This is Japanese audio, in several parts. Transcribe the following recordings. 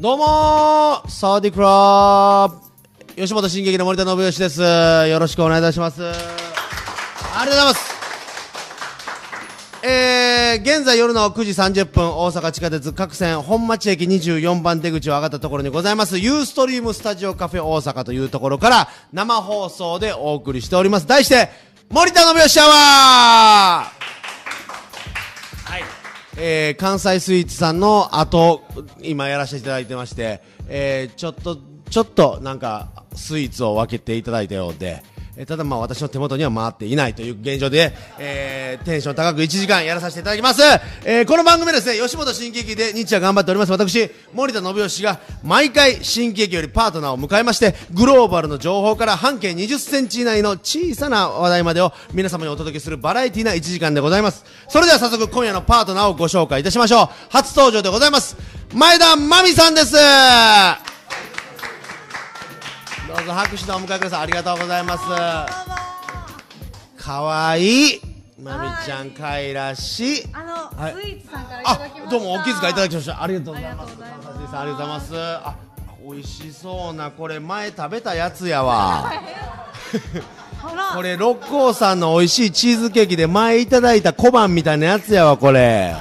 どうもーサワディクラブ吉本新劇の森田信義です。よろしくお願いいたします。ありがとうございます。えー、現在夜の9時30分、大阪地下鉄各線本町駅24番出口を上がったところにございます、ユーストリームスタジオカフェ大阪というところから生放送でお送りしております。題して、森田信義シャワー。えー、関西スイーツさんの後、今やらせていただいてまして、えー、ちょっと、ちょっとなんか、スイーツを分けていただいたようで、えーただまあ私の手元には回っていないという現状で、えー、テンション高く1時間やらさせていただきます。えー、この番組はですね、吉本新喜劇で日夜頑張っております私、森田信義が毎回新喜劇よりパートナーを迎えまして、グローバルの情報から半径20センチ以内の小さな話題までを皆様にお届けするバラエティな1時間でございます。それでは早速今夜のパートナーをご紹介いたしましょう。初登場でございます。前田真美さんです。どうぞ拍手でお迎えください。ありがとうございます。かわいい。まみちゃんかいらしい。あの、はいスイーツさんからいただきました。あ、どうもお気遣いいただきました。ありがとうございます。ありがとうございますありがとうございます。あ、美味しそうなこれ前食べたやつやわ。これ六甲山の美味しいチーズケーキで前いただいた小判みたいなやつやわこれ。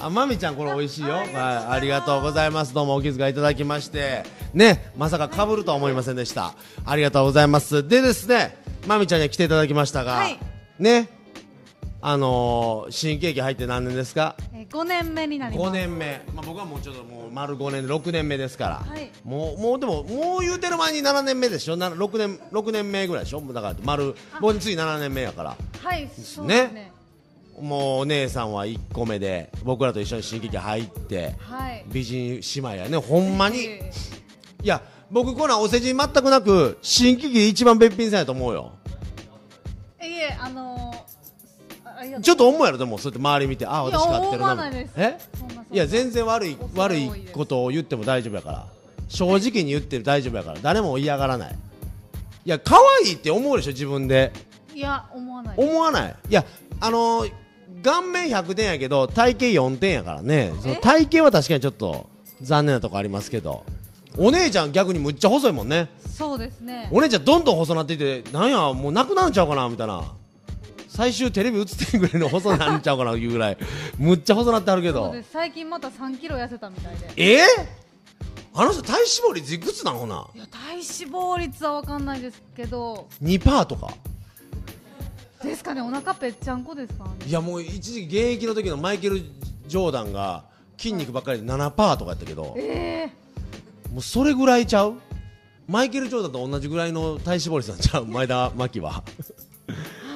あ、まみちゃんこれ美味しいよ。はい、ありがとうございます。どうもお気遣いいただきまして。ね、まさか被るとは思いませんでした。ありがとうございます。でですね、まみちゃんには来ていただきましたが、はい。ね、あのー、新ケーキ入って何年ですか？えー、5年目になります。5年目、まあ、僕はもうちょっともう丸5年で6年目ですから、はい。もうもうでももう言うてる前に7年目でしょ？な6年6年目ぐらいでしょ？だから丸僕に次7年目やから。はい、そうですね。もうお姉さんは1個目で僕らと一緒に新劇入ってはい。美人姉妹やね。ほんまにいえや僕こんなんお世辞全くなく新劇で一番べっぴんさんやと思うよ。ーいえ、あのー、あちょっと思うやろでもそうやって周り見てあいや私買ってるなえいや全然悪い悪いことを言っても大丈夫やから。正直に言ってる大丈夫やから。誰も嫌がらない。いや可愛いって思うでしょ自分で。いや、思わない。思わない。いやあのー顔面100点やけど体型4点やからね。そのえ？体型は確かにちょっと残念なとこありますけどお姉ちゃん逆にむっちゃ細いもんね。そうですね。お姉ちゃんどんどん細なっていってなんやもうなくなるんちゃうかなみたいな。最終テレビ映ってんぐらいの細なんちゃうかないうぐらい。むっちゃ細なってあるけど。最近また3キロ痩せたみたいで。え？ー、あの人体脂肪率いくつなのほな？いや、体脂肪率はわかんないですけど、2パーとか。ですかね、お腹ぺっちゃんこですかね。いやもう一時期現役の時のマイケル・ジョーダンが筋肉ばっかりで7パーとかやったけど。えもうそれぐらいちゃう？マイケル・ジョーダンと同じぐらいの体脂肪率なんちゃう？前田真希は。ー、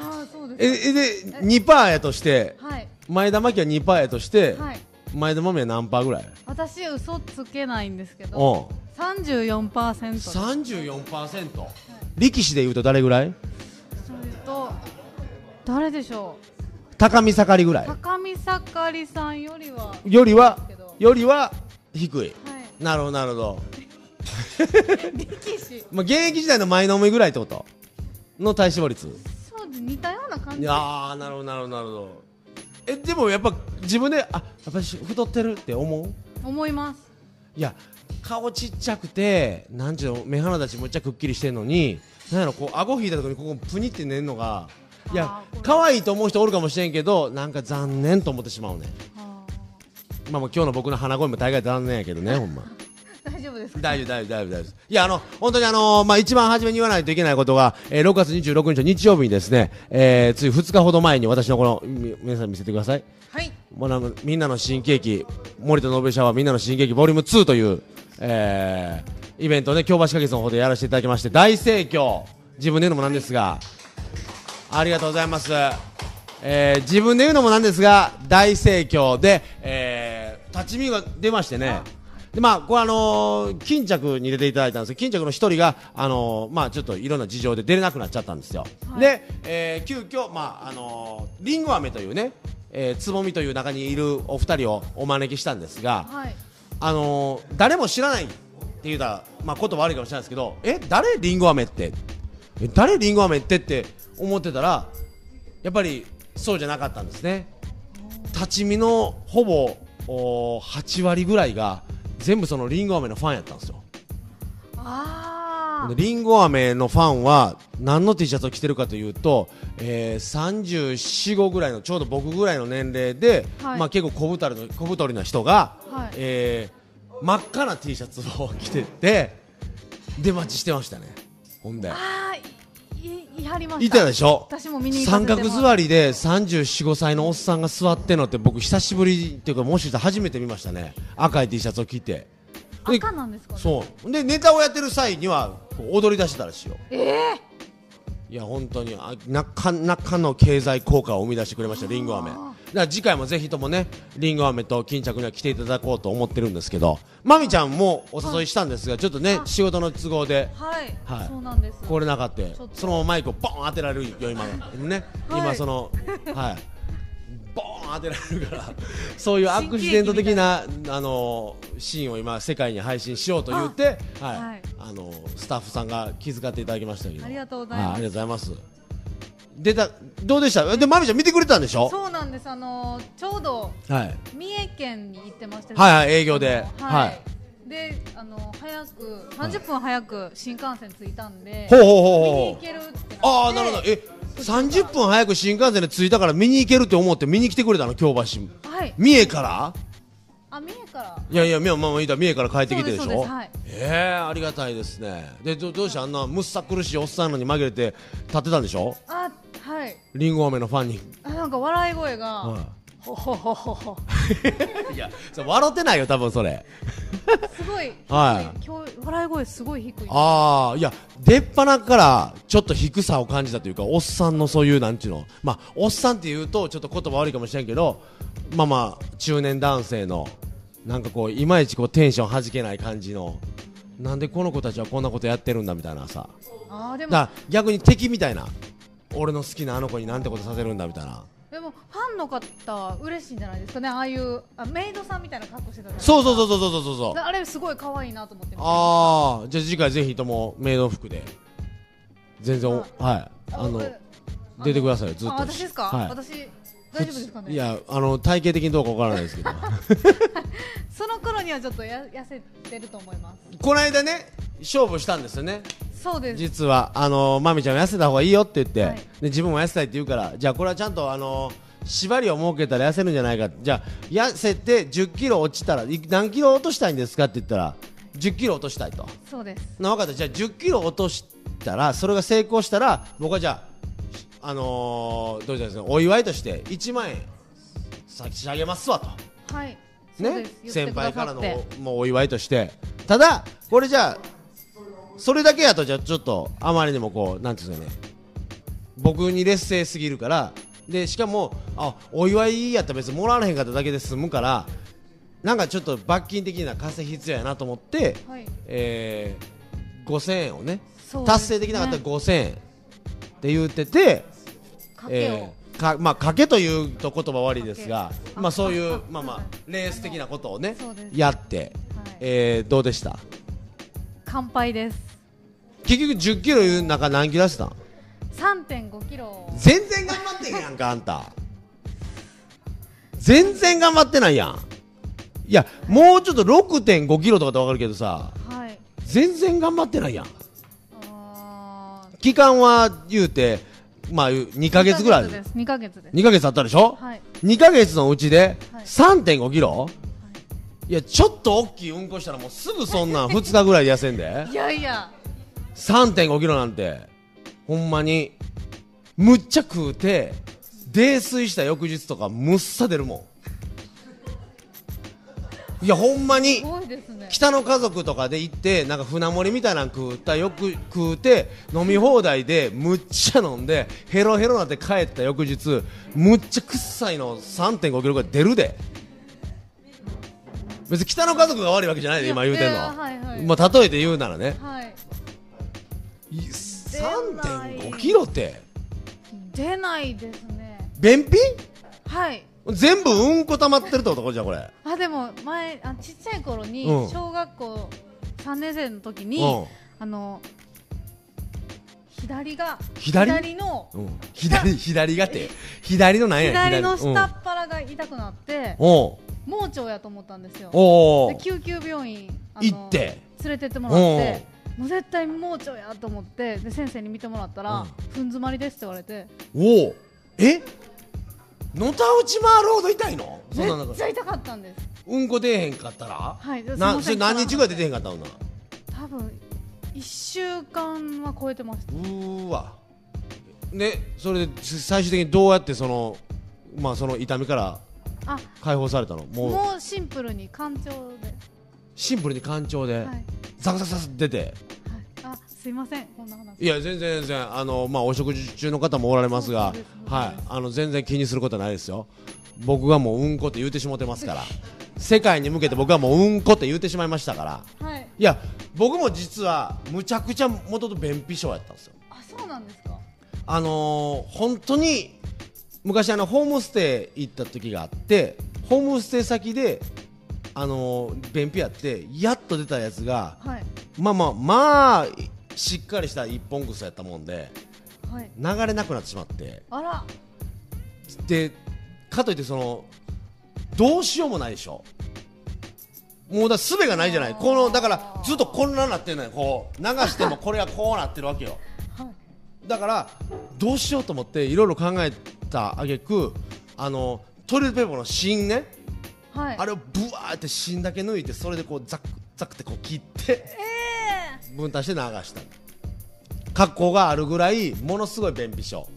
ああ、そうです。ええで2パーやとしてはい。前田真希は2パーやとして、はい。前田真美は何パーぐらい？私、嘘つけないんですけうん。ど、34%です。34%力士でいうと誰ぐらい？それと誰でしょ高見盛りぐらい。う高見盛りさんよりは。よりは？よりは低いはいなるほどなるほど。力士まあ、現役時代の前のめぐらいってこと？の体脂肪率？そうで似たような感じ。いやーなるほどなるほどなるほど。えでもやっぱ自分であやっぱり太ってるって思う？思います。いや顔ちっちゃくてなんちゅうの目鼻立ちむっちゃくっきりしてんのになんやろこう顎引いたとこにここプニって寝んのがいや可愛いと思う人おるかもしれんけどなんか残念と思ってしまうねあまあもう今日の僕の鼻声も大概残念やけどね ほんま。ー大丈夫ですか？大丈夫大丈夫大丈夫いやあの本当にあのまあ一番初めに言わないといけないことが、えー6月26日の日曜日にですね、えー、つい2日ほど前に私のこのみ皆さん見せてください。はい。もうみんなの新喜劇森田信義シャワーみんなの新喜劇ボリューム2という、えー、イベントをね京橋花月の方でやらせていただきまして大盛況。自分で言うのもなんですが。ありがとうございます、えー、自分で言うのもなんですが大盛況で、えー、立ち見が出ましてね。でまあこれあのー巾着に出ていただいたんですけど巾着の一人があのーまあちょっといろんな事情で出れなくなっちゃったんですよ、はい。で、えー、急遽まああのーりんご飴というねえーつぼみという中にいるお二人をお招きしたんですが、はい。あのー誰も知らないって言うたら、まあ、言葉悪いかもしれないですけどえ誰？りんご飴って。え誰？りんご飴ってって思ってたらやっぱりそうじゃなかったんですね。立ち見のほぼお8割ぐらいが全部そのりんご飴のファンやったんですよ。りんご飴のファンは何の T シャツを着てるかというと、えー、34、5ぐらいのちょうど僕ぐらいの年齢で、はい。まあ、結構小太りの小太りな人が、はい。えー真っ赤な T シャツを着てて出待ちしてましたね。ほんでいいはりました。いたでしょ？私も見に行かせ三てもら角座りで34、5歳のおっさんが座ってんのって僕久しぶりっていうかもしかしたら初めて見ましたね。赤い T シャツを着て。で赤なんですか？ねそう。でネタをやってる際にはこう踊り出してたらしいよ。ええいや本当にあなかなかの経済効果を生み出してくれましたりんご飴ら次回もぜひともねりんご飴と巾着には来ていただこうと思ってるんですけどまみちゃんもお誘いしたんですがちょっとねあ仕事の都合ではい、はい。そうなんです。来れなかったそのままマイクをボーン当てられるよ今ね、はい。今その はい。ボーン当てられるからそういうアクシデント的なあのシーンを今世界に配信しようと言ってはい、はい。あのスタッフさんが気遣っていただきましたけど。ありがとうございます出たどうでした？でまみちゃん見てくれたんでしょ？そうなんです。あのーちょうどはい。三重県に行ってまして。はいはい営業で。はい。はい。であの早く30分早く新幹線着いたんでほうほうほう見に行けるってああなるほど。え30分早く新幹線で着いたから見に行けるって思って見に来てくれたの？京橋。はい。三重から？あ三重から。いやいや、みやまあ三重から帰ってきてでしょ？はい。ええありがたいですね。で、どどうしてあんなむっさ苦しいおっさんのに紛れて立ってたんでしょ？あはい。りんご飴のファンに。あなんか笑い声が、はほほほほほ。い、いや、それ笑ってないよ、多分それ。すごい、はい。今日笑い声すごい低い。ああ、いや、出っ鼻からちょっと低さを感じたというか、おっさんのそういう、なんちゅうの。まあ、おっさんって言うと、ちょっと言葉悪いかもしれんけど、まあまあ、中年男性の、なんかこう、いまいちこう、テンション弾けない感じの、なんでこの子たちはこんなことやってるんだみたいなさ。あーでも逆に敵みたいな俺の好きなあの子になんてことさせるんだみたいな。でもファンの方は嬉しいんじゃないですかね。ああいうあメイドさんみたいな格好してたそうそうそうそうそうそうそうあれすごい可愛いなと思ってああじゃあ次回ぜひともメイド服で。全然おはい。あのえ出てくださいよずっと。あ私ですか、はい。私大丈夫ですかね？いやあの体型的にどうかわからないですけど。その頃にはちょっとや痩せてると思います。この間ね勝負したんですよね。そうです。実はあのまみちゃん痩せた方がいいよって言って、はい。で自分も痩せたいって言うからじゃあこれはちゃんとあの縛りを設けたら痩せるんじゃないかじゃあ痩せて1 0キロ落ちたらい何キロ落としたいんですかって言ったら1 0キロ落としたいと。そうです。な分かった。じゃあ1 0キロ落としたらそれが成功したら僕はじゃああのー、どうですかお祝いとして1万円差し上げますわと。はい。ね？先輩からのもうお祝いとして。ただこれじゃあそれだけやとじゃあちょっとあまりにもこうなんていうんですかね。僕に劣勢すぎるから。でしかもあお祝いやったら別にもらわれへんかっただけで済むからなんかちょっと罰金的な稼ぎ必要やなと思って、はい。えー、5000円をねね。達成できなかったら5000円って言ってて、えーかまあ賭けというと言葉悪いですがまあそういうあまあまあレース的なことをねやって、はい。えー、どうでした？乾杯です。結局10キロいう中何キロ痩せたん？3.5キロ。全然頑張ってんやんかあんた。全然頑張ってないやん。いやもうちょっと6.5キロとかってわかるけどさはい。全然頑張ってないやん。期間は言うてまあ2ヶ月ぐらい。二ヶ月です。2ヶ月です。2ヶ月あったでしょ、はい。2ヶ月のうちではい。3.5キロ、い、やちょっと大きいうんこしたらもうすぐそんなん2日ぐらいで痩せんで。いやいや。3.5キロなんてほんまにむっちゃ食うて泥酔した翌日とかむっさ出るもんいやほんますに北の家族とかで行ってなんか船盛りみたいなの食ったよく食うて飲み放題でむっちゃ飲んでヘロヘロなって帰った翌日むっちゃ臭いの3.5キロぐらい出るで。別に北の家族が悪いわけじゃないで今言うてんのは。いはいまあ例えて言うならね。はい。いない3.5キロって。出ないですね。便秘？はい全部うんこ溜まってるってこと？じゃんこれ。あでも前あちっちゃい頃にうん。小学校3年生の時に、うん。あの左が左？のうん。左左がって左のなん？や左のうん。下っ腹が痛くなって、おう。盲腸やと思ったんですよ。おおで救急病院あの行って。連れてってもらってもう絶対盲腸やと思ってで先生に見てもらったら、うん。ふん詰まりですって言われて。おおえ？のたうち回るほど痛いの？そんな中。めっちゃ痛かったんです。うんこ出えへんかったら？はいなそれ何日ぐらい出てへんかったのな多分1週間は超えてましたうーわ。ねそれで最終的にどうやってそのまあその痛みからあ。解放されたの？もう。もうシンプルに肝腸で、シンプルに肝腸で。はい。はい、ザクザクザク出て。あすいませんこんな話。いや全然全然あのまあお食事中の方もおられますがそうですそうです。はい。あの全然気にすることはないですよ。僕がもううんこって言うてしもてますから。世界に向けて僕はもううんこって言うてしまいましたから。はい。いや僕も実はむちゃくちゃ元々便秘症やったんですよ。あそうなんですか。あのー本当に昔あのホームステイ行った時があってホームステイ先であのー便秘やってやっと出たやつがはい。まあまあまあしっかりした一本草やったもんではい。流れなくなってしまって。あら。でかといってそのどうしようもないでしょ。もうだ術がないじゃない。このだからずっと混乱なってんのよ。こう流しても これがこうなってるわけよ。はい。だからどうしようと思っていろいろ考えたあげくあのトイレットペーパーの芯ね。はい。あれをブワーって芯だけ抜いてそれでこうザクザクってこう切って。え分担して流した。格好があるぐらいものすごい便秘症。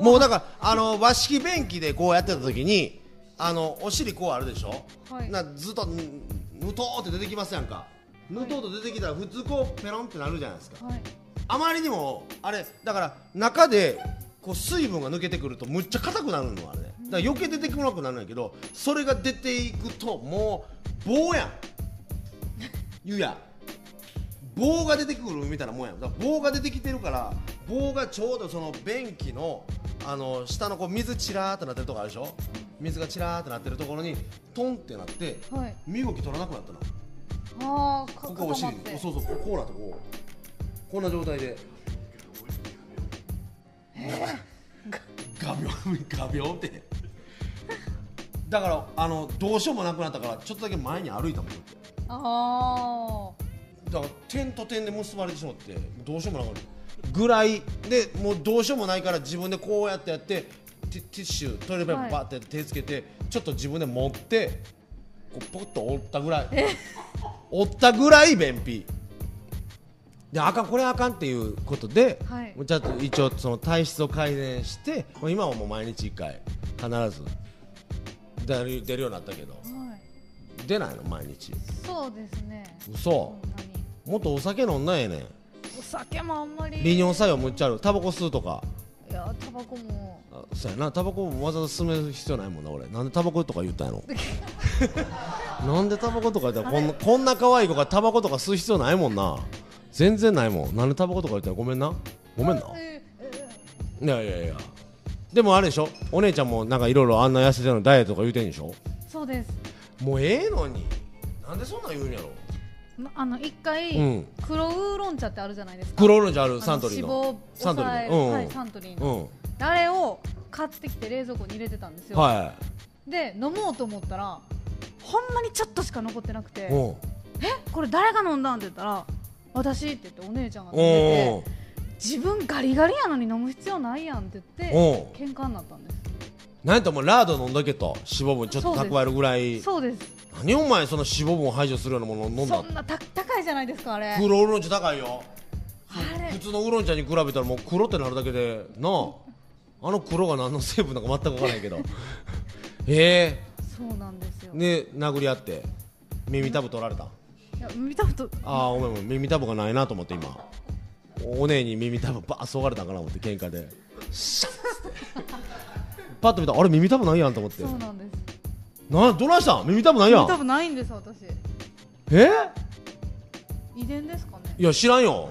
もうだからあの和式便器でこうやってた時にあのお尻こうあるでしょ、はい。なずっとぬぬとーって出てきますやんか。ぬとーと出てきたら普通こうペロンってなるじゃないですか。ーはい。あまりにもあれだから中でこう水分が抜けてくるとむっちゃ硬くなるのあれ。ねだから余計出てこなくなるんやけどそれが出ていくともう棒やん言うや棒が出てくるみたいなもんやん。だから棒が出てきてるから棒がちょうどその便器のあの下のこう水チラーってなってるとこあるでしょ？水がチラーってなってるところにトンってなってはい。身動き取らなくなったの。ああかここお尻そうそうこうなってこう。こんな状態で。ガビョンガビョンって。だからあのどうしようもなくなったからちょっとだけ前に歩いたもん。だってあだから点と点で結ばれてしまってどうしようもなくなるぐらいでもうどうしようもないから自分でこうやってやってティッシュトイレペーパーバーって手つけて、ちょっと自分で持ってこうポッと折ったぐらい。折ったぐらい便秘。であかんこれあかんっていうことで、はい。ちゃんと一応その体質を改善して今はもう毎日1回必ず出るようになったけど。あはい出ないの？毎日。そうですね。嘘。もっとお酒飲んなんやねん。お酒もあんまり。利尿作用むっちゃあるタバコ吸うとか。いやタバコも。あそうやな。タバコもわざわざ進める必要ないもんな俺。なんでタバコとか言ったんやろなんでタバコとか言った？らこんなこんな可愛い子がタバコとか吸う必要ないもんな。全然ないもん。なんでタバコとか言った？らごめんな。ごめんな。ええいやいやいや。でもあれでしょ？お姉ちゃんもなんかいろいろあんな痩せてるのダイエットとか言うてんでしょ？そうですもうええのに。なんでそんなん言うんやろ。まあの一回、うん。黒ウーロン茶ってあるじゃないですか。黒ウーロン茶あるサントリーの。脂肪をサントリ抑える。ーのうん。はいサントリーうの、ん。あれを買ってきて冷蔵庫に入れてたんですよ、はで飲もうと思ったらほんまにちょっとしか残ってなくてえこれ誰が飲んだんって言ったら私って言ってお姉ちゃんが飲んおでおて自分ガリガリやのに飲む必要ないやんって言ってお喧嘩になったんですなんやったらもうラード飲んどけと脂肪分ちょっと蓄えるぐらい。そうです。何お前その脂肪分を排除するようなものを飲んだそんなた高いじゃないですかあれ。黒ウーロン茶高いよ。あれ。普通のウーロン茶に比べたらもう黒ってなるだけでなああの黒が何の成分だか全く分からないけど。え。そうなんですよ、えね殴り合って耳たぶ取られた？いや見たことああごめんごめん耳たぶがないなと思って今。お姉に耳たぶバーッそがれたんかな思って喧嘩で。シャッパッと見たらあれ耳たぶないやんと思って。そうなんです。などないしたん？耳たぶないやん。多分ないんです私。え？遺伝ですかね？いや知らんよ。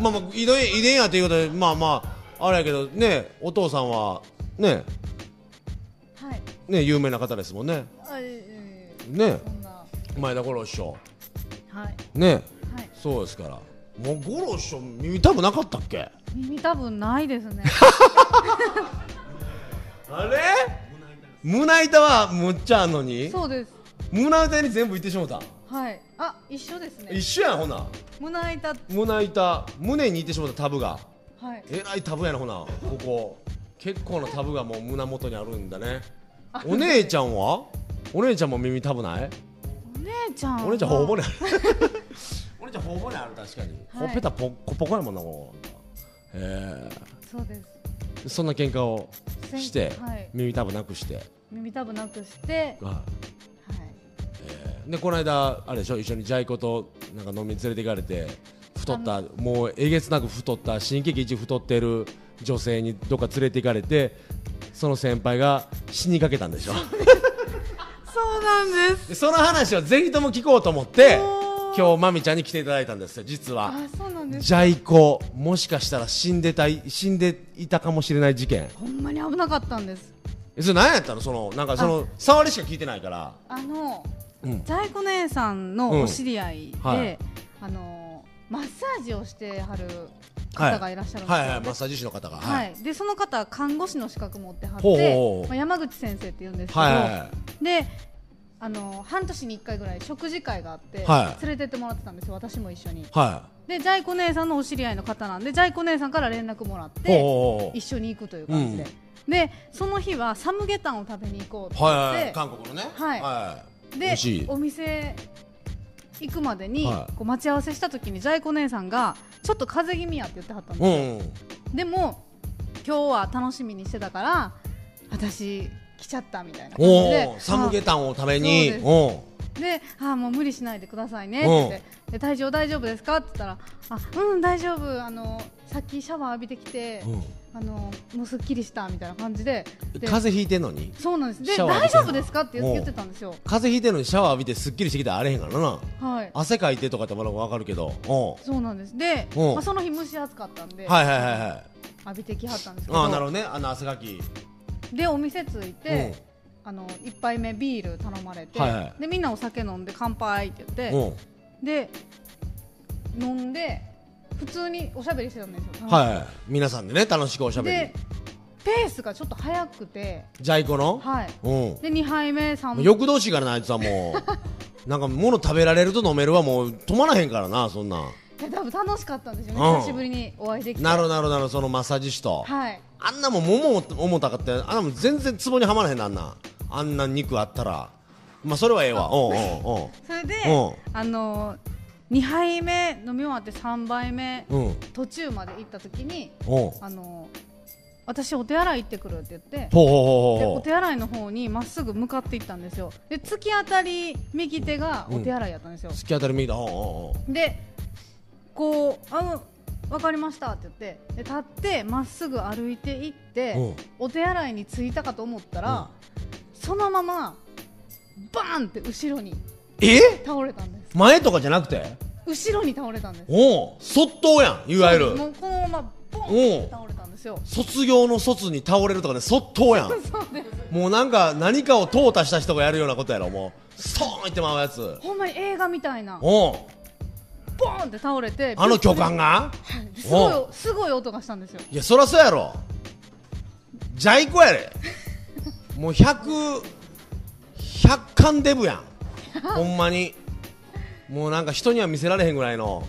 まあまあ遺伝遺伝やということでまあまああれやけどねお父さんはね。はい。ね有名な方ですもんね。あええね。そんな。前田五郎師匠。はい。ね。はい。そうですから。もう五郎師匠耳たぶなかったっけ？耳多分ないですね あれ？胸板はむっちゃあんのに？そうです。胸板に全部いってしもた。はい。あ一緒ですね。一緒やんほな。胸板。胸板。胸にいってしもたタブが。はい。えらいタブやなほな。ここ。結構なタブがもう胸元にあるんだね。お姉ちゃんは？お姉ちゃんも耳タブない？お姉ちゃんは？お姉ちゃんほお骨あるお姉ちゃんほお骨ある確かに、はい。ほっぺたポコポコやもんなこうへそうです。えそんな喧嘩をして、はい。耳タブなくして、耳たぶなくしてははい。えーでこの間あれでしょ一緒にジャイ子となんか飲みに連れて行かれて太ったもうえげつなく太った新喜劇一太ってる女性にどっか連れて行かれてその先輩が死にかけたんでしょ。そうなんです。でその話をぜひとも聞こうと思って今日まみちゃんに来ていただいたんですよ実は。あそうなんですジャイ子もしかしたら死んでたい死んでいたかもしれない事件。ほんまに危なかったんです。えそれ何やったの？そのなんかその触りしか聞いてないから。あのうん。ジャイコ姉さんのお知り合いで、うん。はい。あのマッサージをしてはる方がい。らっしゃるんですよ、はいはいマッサージ師の方が。はい。でその方は看護師の資格持ってはってまあ、山口先生って言うんですけど、はいはいはい。であの半年に1回ぐらい食事会があって、はい。連れてってもらってたんですよ私も一緒に。はでジャイコ姉さんのお知り合いの方なんでジャイコ姉さんから連絡もらっいて一緒に行くという感じで、でその日はサムゲタンを食べに行こうってはい言って、はいはい。韓国のね。はい。でお店行くまでに、はい。こう待ち合わせした時にジャイコ姉さんがちょっと風邪気味やって言ってはったんうですよ、ん。でも今日は楽しみにしてたから私来ちゃったみたいな感じおでおサムゲタタンを食べに。であーもう無理しないでくださいねって言って。で体調大丈夫ですかって言ったらあうん大丈夫。あのさっきシャワー浴びてきて、うん。あのもうすっきりしたみたいな感じで。で風邪ひいてんのに？そうなんです。で大丈夫ですかって言ってたんですよ。風邪ひいてんのにシャワー浴びてすっきりしてきたらあれへんからな。はい。汗かいてとかってまだわかるけど。おそうなんです。で、まあ、その日蒸し暑かったんで、はいはいはいはい。浴びてきはったんですけど。ああなるほどね。あの汗かきでお店着いて、あの一杯目ビール頼まれて、はいはい。でみんなお酒飲んで乾杯って言って、うん。で飲んで普通におしゃべりしてたんですよ、はいはい。皆さんでね楽しくおしゃべでりペースがちょっと早くてジャイ子の？はい。うん。で2杯目3杯欲動しいからなあいつはもう。なんか物食べられると飲めるはもう止まらへんからなそんなん。で多分楽しかったんですようん。ね久しぶりにお会いできて。なるほどなるほど。なるほどそのマッサージ師と。はい。あんなもんもも重たかってあんなもん全然ツボにはまらへんなあんな。あんな肉あったら。まあそれはええわ。お うおうおそれでうあの2杯目飲み終わって3杯目うん。うん途中まで行った時におうあの私お手洗い行ってくるって言ってほうほうほうほうでお手洗いの方にまっすぐ向かっていったんですよ。で突き当たり右手がお手洗いやったんですよ、突き当たり右だおうおうおうでこう「あ分かりました」って言ってで立ってまっすぐ歩いていってう。んお手洗いに着いたかと思ったら、そのままバーンって後ろにえ？倒れたんです。前とかじゃなくて？後ろに倒れたんです。おうそっとうやんいわゆる。もうこのままボンって倒れたんですよ。卒業の卒に倒れるとかねそっとうやん もうなんか何かを淘汰した人がやるようなことやろもう。ストーンいってまうやつ。ほんまに映画みたいな。おうボーンって倒れてあの巨漢が？すごいすごい音がしたんですよ。いやそらそうやろ。ジャイコやれもう100 100巻デブやん。ほんまに。もうなんか人には見せられへんぐらいの。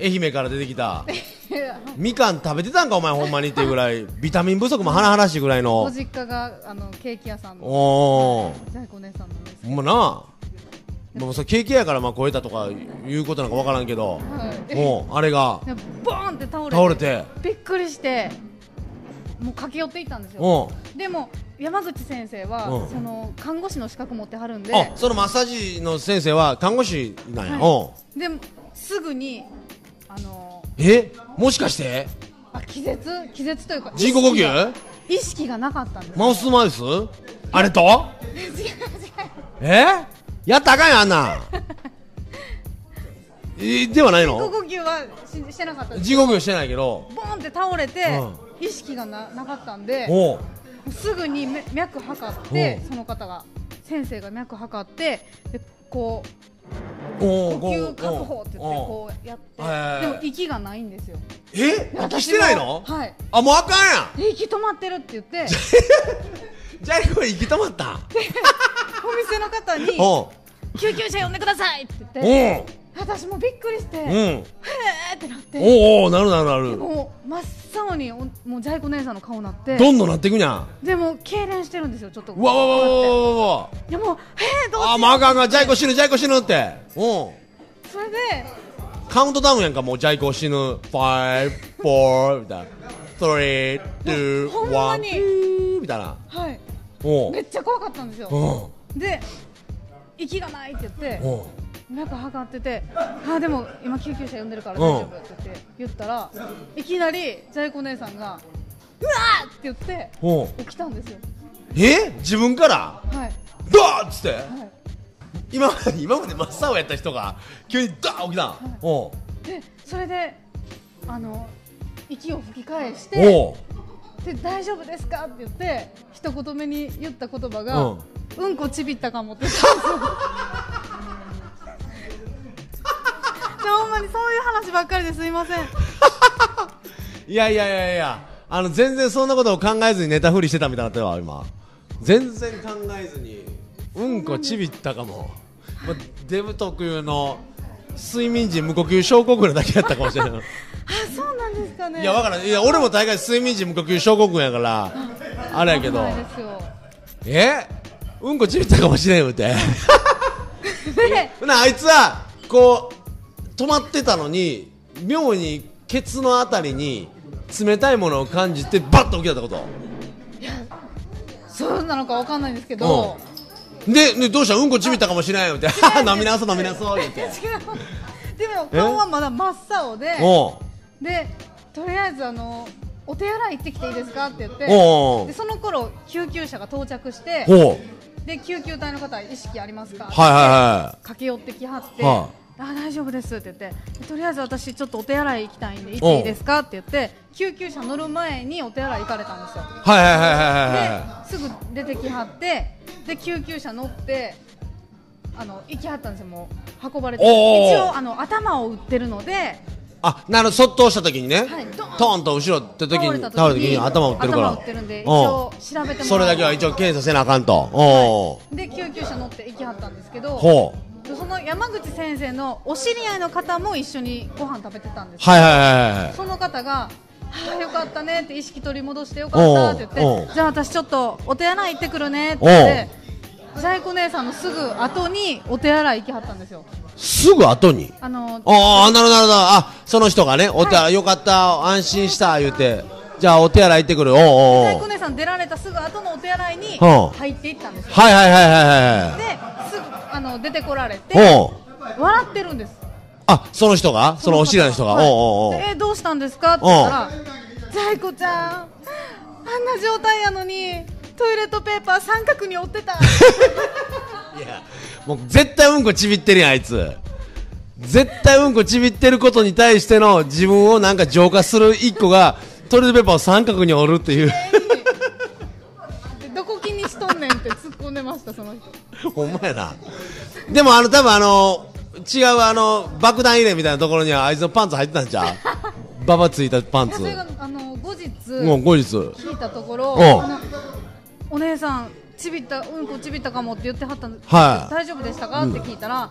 愛媛から出てきた。みかん食べてたんかお前ほんまにっていうぐらいビタミン不足も甚だしいぐらいごの実家があのケーキ屋さんの。おお在庫姉さんなんです。ほんまなもうそれケーキやからまあ超えたとかいうことなんかわからんけどはい。もうあれがでボーンって倒れて倒れて。びっくりしてもう駆け寄っていったんですよ。おでも山口先生は、うん。その看護師の資格持ってはるんで。あそのマッサージの先生は看護師なんや、はい。でもすぐにあのえ？もしかして？あ気絶？気絶というか人工呼吸？意識がなかったんです。マウスマウス？あれと？え？やったらあかんやんあんな。ん えではないの？呼吸はししてなかったです人工呼吸してないけど。ボーンって倒れて、意識がななかったんでおう。すぐにめ脈測ってその方が先生が脈測ってでこう呼吸確保って言ってこうやってはいはいはい。でも息がないんですよ。え？息してないの？はい。あもうあかんやん。で息止まってるって言って じゃあこれ息止まった？お店の方にお救急車呼んでくださいってう言ってん私もびっくりして、うん。へーってなっておうおうなるなるなる。もう真っ青におもうジャイコ姉さんの顔になってどんどんなっていくにゃんでも痙攣してるんですよちょっと。うわわわわわわわ。いやもうえー、どうしよう。あもうあかんあかん。ジャイコ死ぬジャイコ死ぬって。うん。それでカウントダウンやんかもうジャイコ死ぬ5 4みたいな。3 2ほんまに。1みたいな。はいめっちゃ怖かったんですよ。うん。で息がないって言って脈測っててあでも今救急車呼んでるから大丈夫って言って言ったらいきなりジャイコ姉さんがうわーって言って起きたんですよ。え？自分から？はい。ドーッつって？はい。今まで今まで真っ青やった人が急にダーッ起きたん。おうでそれであの息を吹き返してで大丈夫ですか？って言って一言目に言った言葉が、ううんん、こちびったかもって。言ったんですよでほんまにそういう話ばっかりですいません。いやいやいやいやあの全然そんなことを考えずにネタ振りしてたみたいになったわ今。全然考えずにうんこちびったかも、まあ、デブ特有の睡眠時無呼吸症候群なだけやったかもしれないあそうなんですかね。いやわからん。いや俺も大概睡眠時無呼吸症候群やからあれやけど。え？うんこちびったかもしれんよって。なあいつはこう止まってたのに妙にケツのあたりに冷たいものを感じてバッと起きたってこと？そうなのかわかんないんですけど、ででどうした？うんこちびったかもしれんよって。飲み直そう飲み直そう言って。でも顔はまだ真っ青ででとりあえずあのお手洗い行ってきていいですかって言っておうおう。でその頃救急車が到着してで救急隊の方意識ありますかはいはいは駆け寄ってきはって、はあ。大丈夫ですって言ってとりあえず私ちょっとお手洗い行きたいんで行っていいですかって言って救急車乗る前にお手洗い行かれたんですよ。いはいはいはいはいはですぐ出てきはってで救急車乗ってあの行きはったんですよもう運ばれて。おー一応あの頭を打ってるのであなるそっと押した時にね、はい。ドーン。トーンと後ろって時に倒れた時に。頭打ってるから。頭打ってるんで一うん。応調べてもそれだけは一応検査せなあかんと。おうで救急車乗って行きはったんですけどほう。その山口先生のお知り合いの方も一緒にご飯食べてたんですはいはいはいはいその方が「はあよかったね」って意識取り戻してよかったって言って「じゃあ私ちょっとお手洗い行ってくるね」って言ってジャイコ姉さんのすぐ後にお手洗い行きはったんですよすぐ後に。あのああなるほどなるほど。あその人がねお手、はよかった安心した言うて。じゃあお手洗い行ってくる。おうおうジおう。さん出られたすぐ後のお手洗いにうん。入っていったんですよ。はいはいはいはいはいですぐあの出てこられて笑ってるんです。あその人が？そのお知り合いの人が、はいおうおうおう。でえどうしたんですか？って言ったらジャイコちゃんあんな状態やのにトイレットペーパー三角に折ってた いやもう絶対うんこちびってるやんあいつ。絶対うんこちびってることに対しての自分をなんか浄化する一個がトイレットペーパーを三角に折るっていう。でどこ気にしとんねんって突っ込んでましたその人。ほんまやな。でもあの多分あの違うあの爆弾入れみたいなところにはあいつのパンツ入ってたんちゃう？ババついたパンツ。いやそれがあの後日もう後日聞いたところお姉さんちびったうんこちびったかもって言ってはったんですはい。大丈夫でしたか？って聞いたら、あ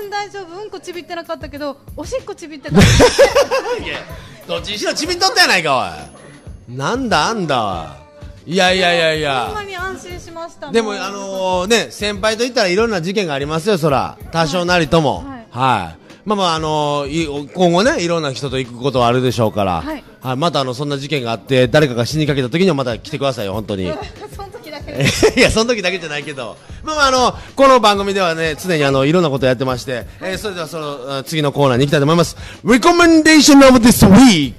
うん大丈夫？うんこちびってなかったけどおしっこちびってた。いやどっちにしろちびっとったやないかおい。なんだあんだ。いやいやいやいや。ほんまに安心しました。でもあのね先輩といったらいろんな事件がありますよそら。多少なりとも。はい。はい。まあまああのい今後ねいろんな人と行くことはあるでしょうから、はい。またあのそんな事件があって誰かが死にかけた時にはまた来てくださいよ本当に いやその時だけじゃないけど。まあまああのこの番組ではね常にあのいろんなことやってまして、えーそれではそのあ次のコーナーに行きたいと思います。Recommendation of this week!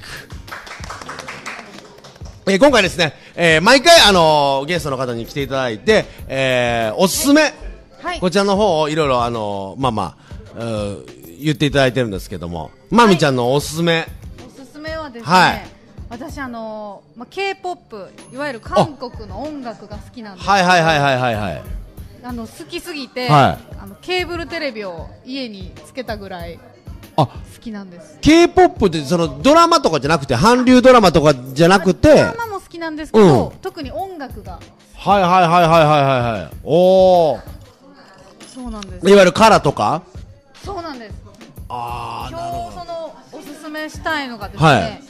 えー今回ですね、えー毎回あのゲストの方に来ていただいて、えーおすすめ、はい。こちらの方をいろいろあのまあまあ言っていただいてるんですけども。まみちゃんのおすすめ、おすすめはですね、はい私あのまあ K-POP いわゆる韓国の音楽が好きなんです。けどはいはいはいはいはいはい。あの好きすぎて、はい。あのケーブルテレビを家につけたぐらいあ。好きなんです。K-POP ってそのドラマとかじゃなくて韓流ドラマとかじゃなくて？ドラマも好きなんですけど、うん。特に音楽がはいはいはいはいはいはいはい。おー。そうなんです。いわゆるカラとか？そうなんです。ああ今なるほ日そのおすすめしたいのがですね、はい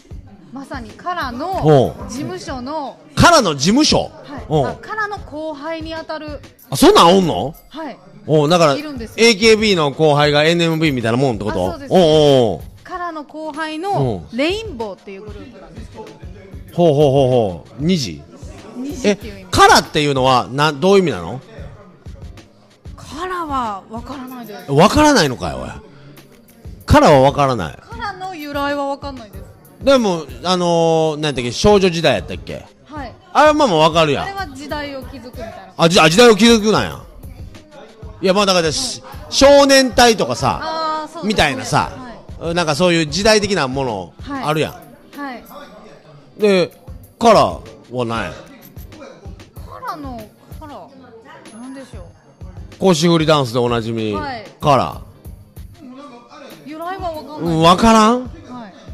まさにカラほのう。事務所の、どカラの事務所？はい、あう。んカラの後輩にあたるあそんなんおんの？はい。おうだから AKB の後輩が NMB みたいなもんってこと？あそうです。おうおうおう。カラの後輩うのん。レインボーっていうグループなんですけど。ほうほうほうほう。2時え虹っていう意味。カラっていうのはなどういう意味なの？カラはわからないです。わからないのかよおい。カラはわからない。カラの由来はわかんないですでもあのー、なんだっけ少女時代やったっけ？はい。あれまあまあわかるやん。あれは時代を築くみたいな。あじあ時代を築くなんや。いやまあだから、し少年隊とかさあーそうですみたいなさ、なんかそういう時代的なものはい。あるやん、はい、はい、でカラーは何や？カラのカラなんでしょ腰振りダンスでおなじみ、はい。カラう由来はわかー、んない、うん、分からん？はい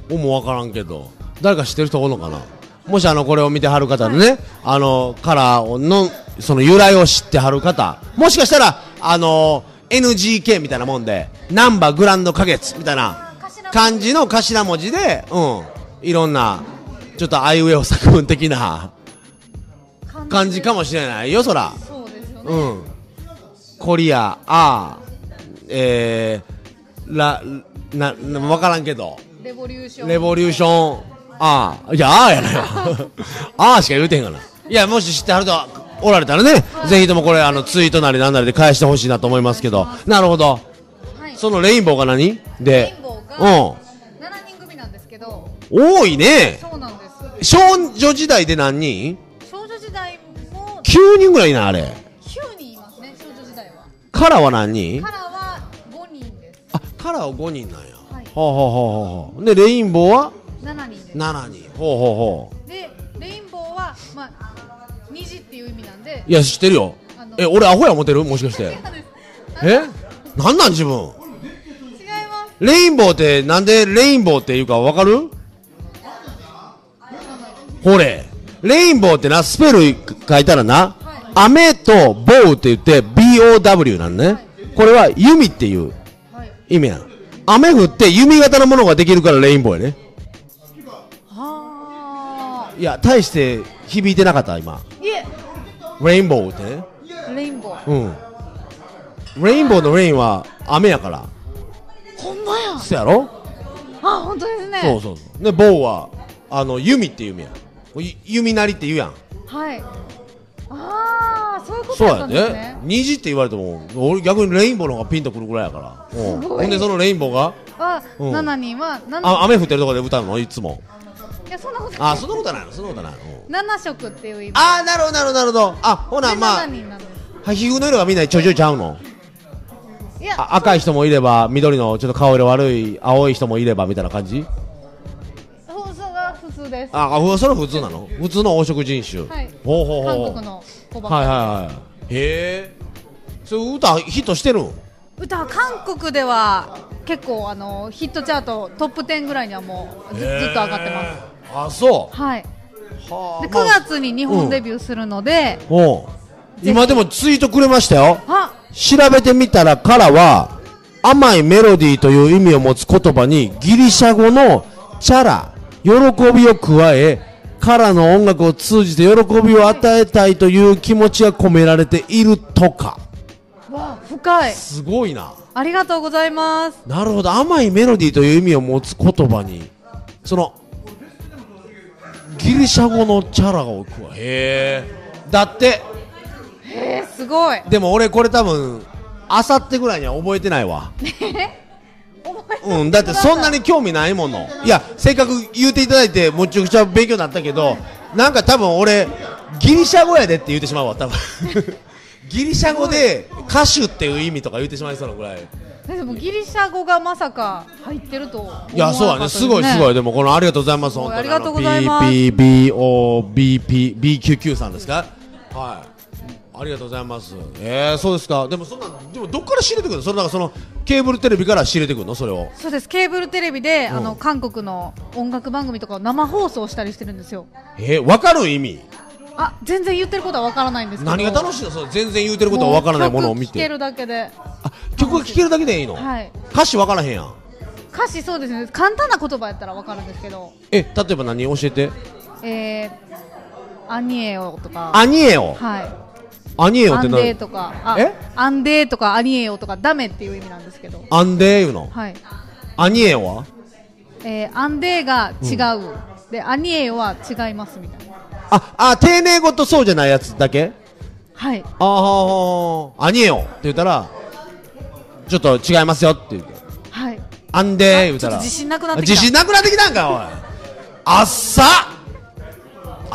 僕も分からんけど。誰か知ってる人おるのかな？もしあのこれを見てはる方でね、あのカラーのその由来を知ってはる方。もしかしたらあの NGK みたいなもんでナンバーグランド花月みたいな感じの頭文字でうん。いろんなちょっとあいうえお作文的な感じ。かもしれないよそら。そうですよね、うん。コリアあーえー、ラなな分からんけどレボリューションレボリューション、ああ、いや、ああやなよ。ああしか言うてへんがな。いや、もし知ってはるとおられたらね、ぜひともこれ、あの、ツイートなりなんなりで返してほしいなと思いますけど。なるほど。はいそのレインボーが何？レでイン、ボーがうん。7人組なんですけど多いね。そうなんです少女時代で何人？少女時代も ?9 人ぐらいいない、あれ。9人いますね少女時代はカラーは何人？カラは5人ですあ、カラーは5人なんや。はいほうほうほうほうほう。で、レインボーは？7人です。7人。ほうほうほう。でレインボーはまあ虹っていう意味なんで。いや、知ってるよ。え、俺アホや思ってる？もしかして。え？なんなん自分？違います。レインボーってなんでレインボーっていうかわかる？ほれ。レインボーってなスペル書いたらな、雨とボウって言って BOW なんね、これは弓っていうはい。意味やん雨降って弓型のものができるからレインボーやね。はいや大して響いてなかった今。あいえ。レインボーってね。レインボー。うん。レインボーのレインは雨やから。ほんまや。そやろ？あ本当ですね。そうそうそう。でボウはあの弓っていう意味や。ゆ弓なりって言うやん。はいああそういうことそうやだったんですでね。虹って言われても俺逆にレインボーの方がピンとくるぐらいやから。うん。すごい。ほんでそのレインボーが？あ、うん。7人は7あ雨降ってるところで歌うの？いつも。いやそんなことあそんなことないの？そんなことないの？うん。7色っていう意味あーなるほどなるほど。なるほどあほなでまあ7人なんですは皮膚の色がみんなちょいちょいちゃうの？いやあ赤い人もいれば緑のちょっと顔色悪い青い人もいればみたいな感じ？通です。ああそれ普通なの？普通の黄色人種。はい。ほうほうほう。韓国の子ばっはいはいはい。へえ。それ歌ヒットしてるん？歌は韓国では結構あのヒットチャートトップ10ぐらいにはもうずずっと上がってます。あそはい、うはで9月に日本デビューするので、おう。今でもツイートくれましたよ。あ。調べてみたらからは甘いメロディーという意味を持つ言葉にギリシャ語のチャラ喜びを加えからの音楽を通じて喜びを与えたいという気持ちが込められているとか。わ深い。すごいな。ありがとうございます。なるほど甘いメロディーという意味を持つ言葉にそのギリシャ語のチャラを加え。へえ。だって。えー、すごい。でも俺これ多分あさってぐらいには覚えてないわうん、だってそんなに興味ないもの。いやせっかく言うていただいてむちゃくちゃ勉強になったけどなんか多分俺ギリシャ語やでって言ってしまうわ多分。ギリシャ語で歌手っていう意味とか言ってしまいそうなぐらい。でもギリシャ語がまさか入ってると思わなかったいやそうだね。すごいすごい。でもこのありがとうございます。本当にありがとうございます。PPBOBPBQQ さんですか？はいありがとうございます。えー、そうですか。でもそんなでもどっから仕入れてくるの？それなんかそのケーブルテレビから仕入れてくるの？それを。そうです。ケーブルテレビで、うん。あの韓国の音楽番組とかを生放送したりしてるんですよ。えー、分かる意味？あ全然言ってることはわからないんですけど。何が楽しいの？それ全然言うてることは分からないものを見て。曲聴けるだけで。あ曲が聴けるだけでいいの、はい。歌詞分からへんやん。歌詞そうですね。簡単な言葉やったらわかるんですけど。え例えば何？教えて。えー、アニエオとか。アニエオ？はいアニエオアンって何？デーとか。あえ？안돼 とか 아니에요 とかダメっていう意味なんですけど。안돼 いうの？はい。아니에요 は？えー、안돼 が違う、で아니에요 は違いますみたいな。ああ丁寧語とそうじゃないやつだけ？はい。ああ아니에요 って言ったらちょっと違いますよって言ってはい。안돼 言うたら。自信なくなってきた。自信なくなってきたんかおい。あっさ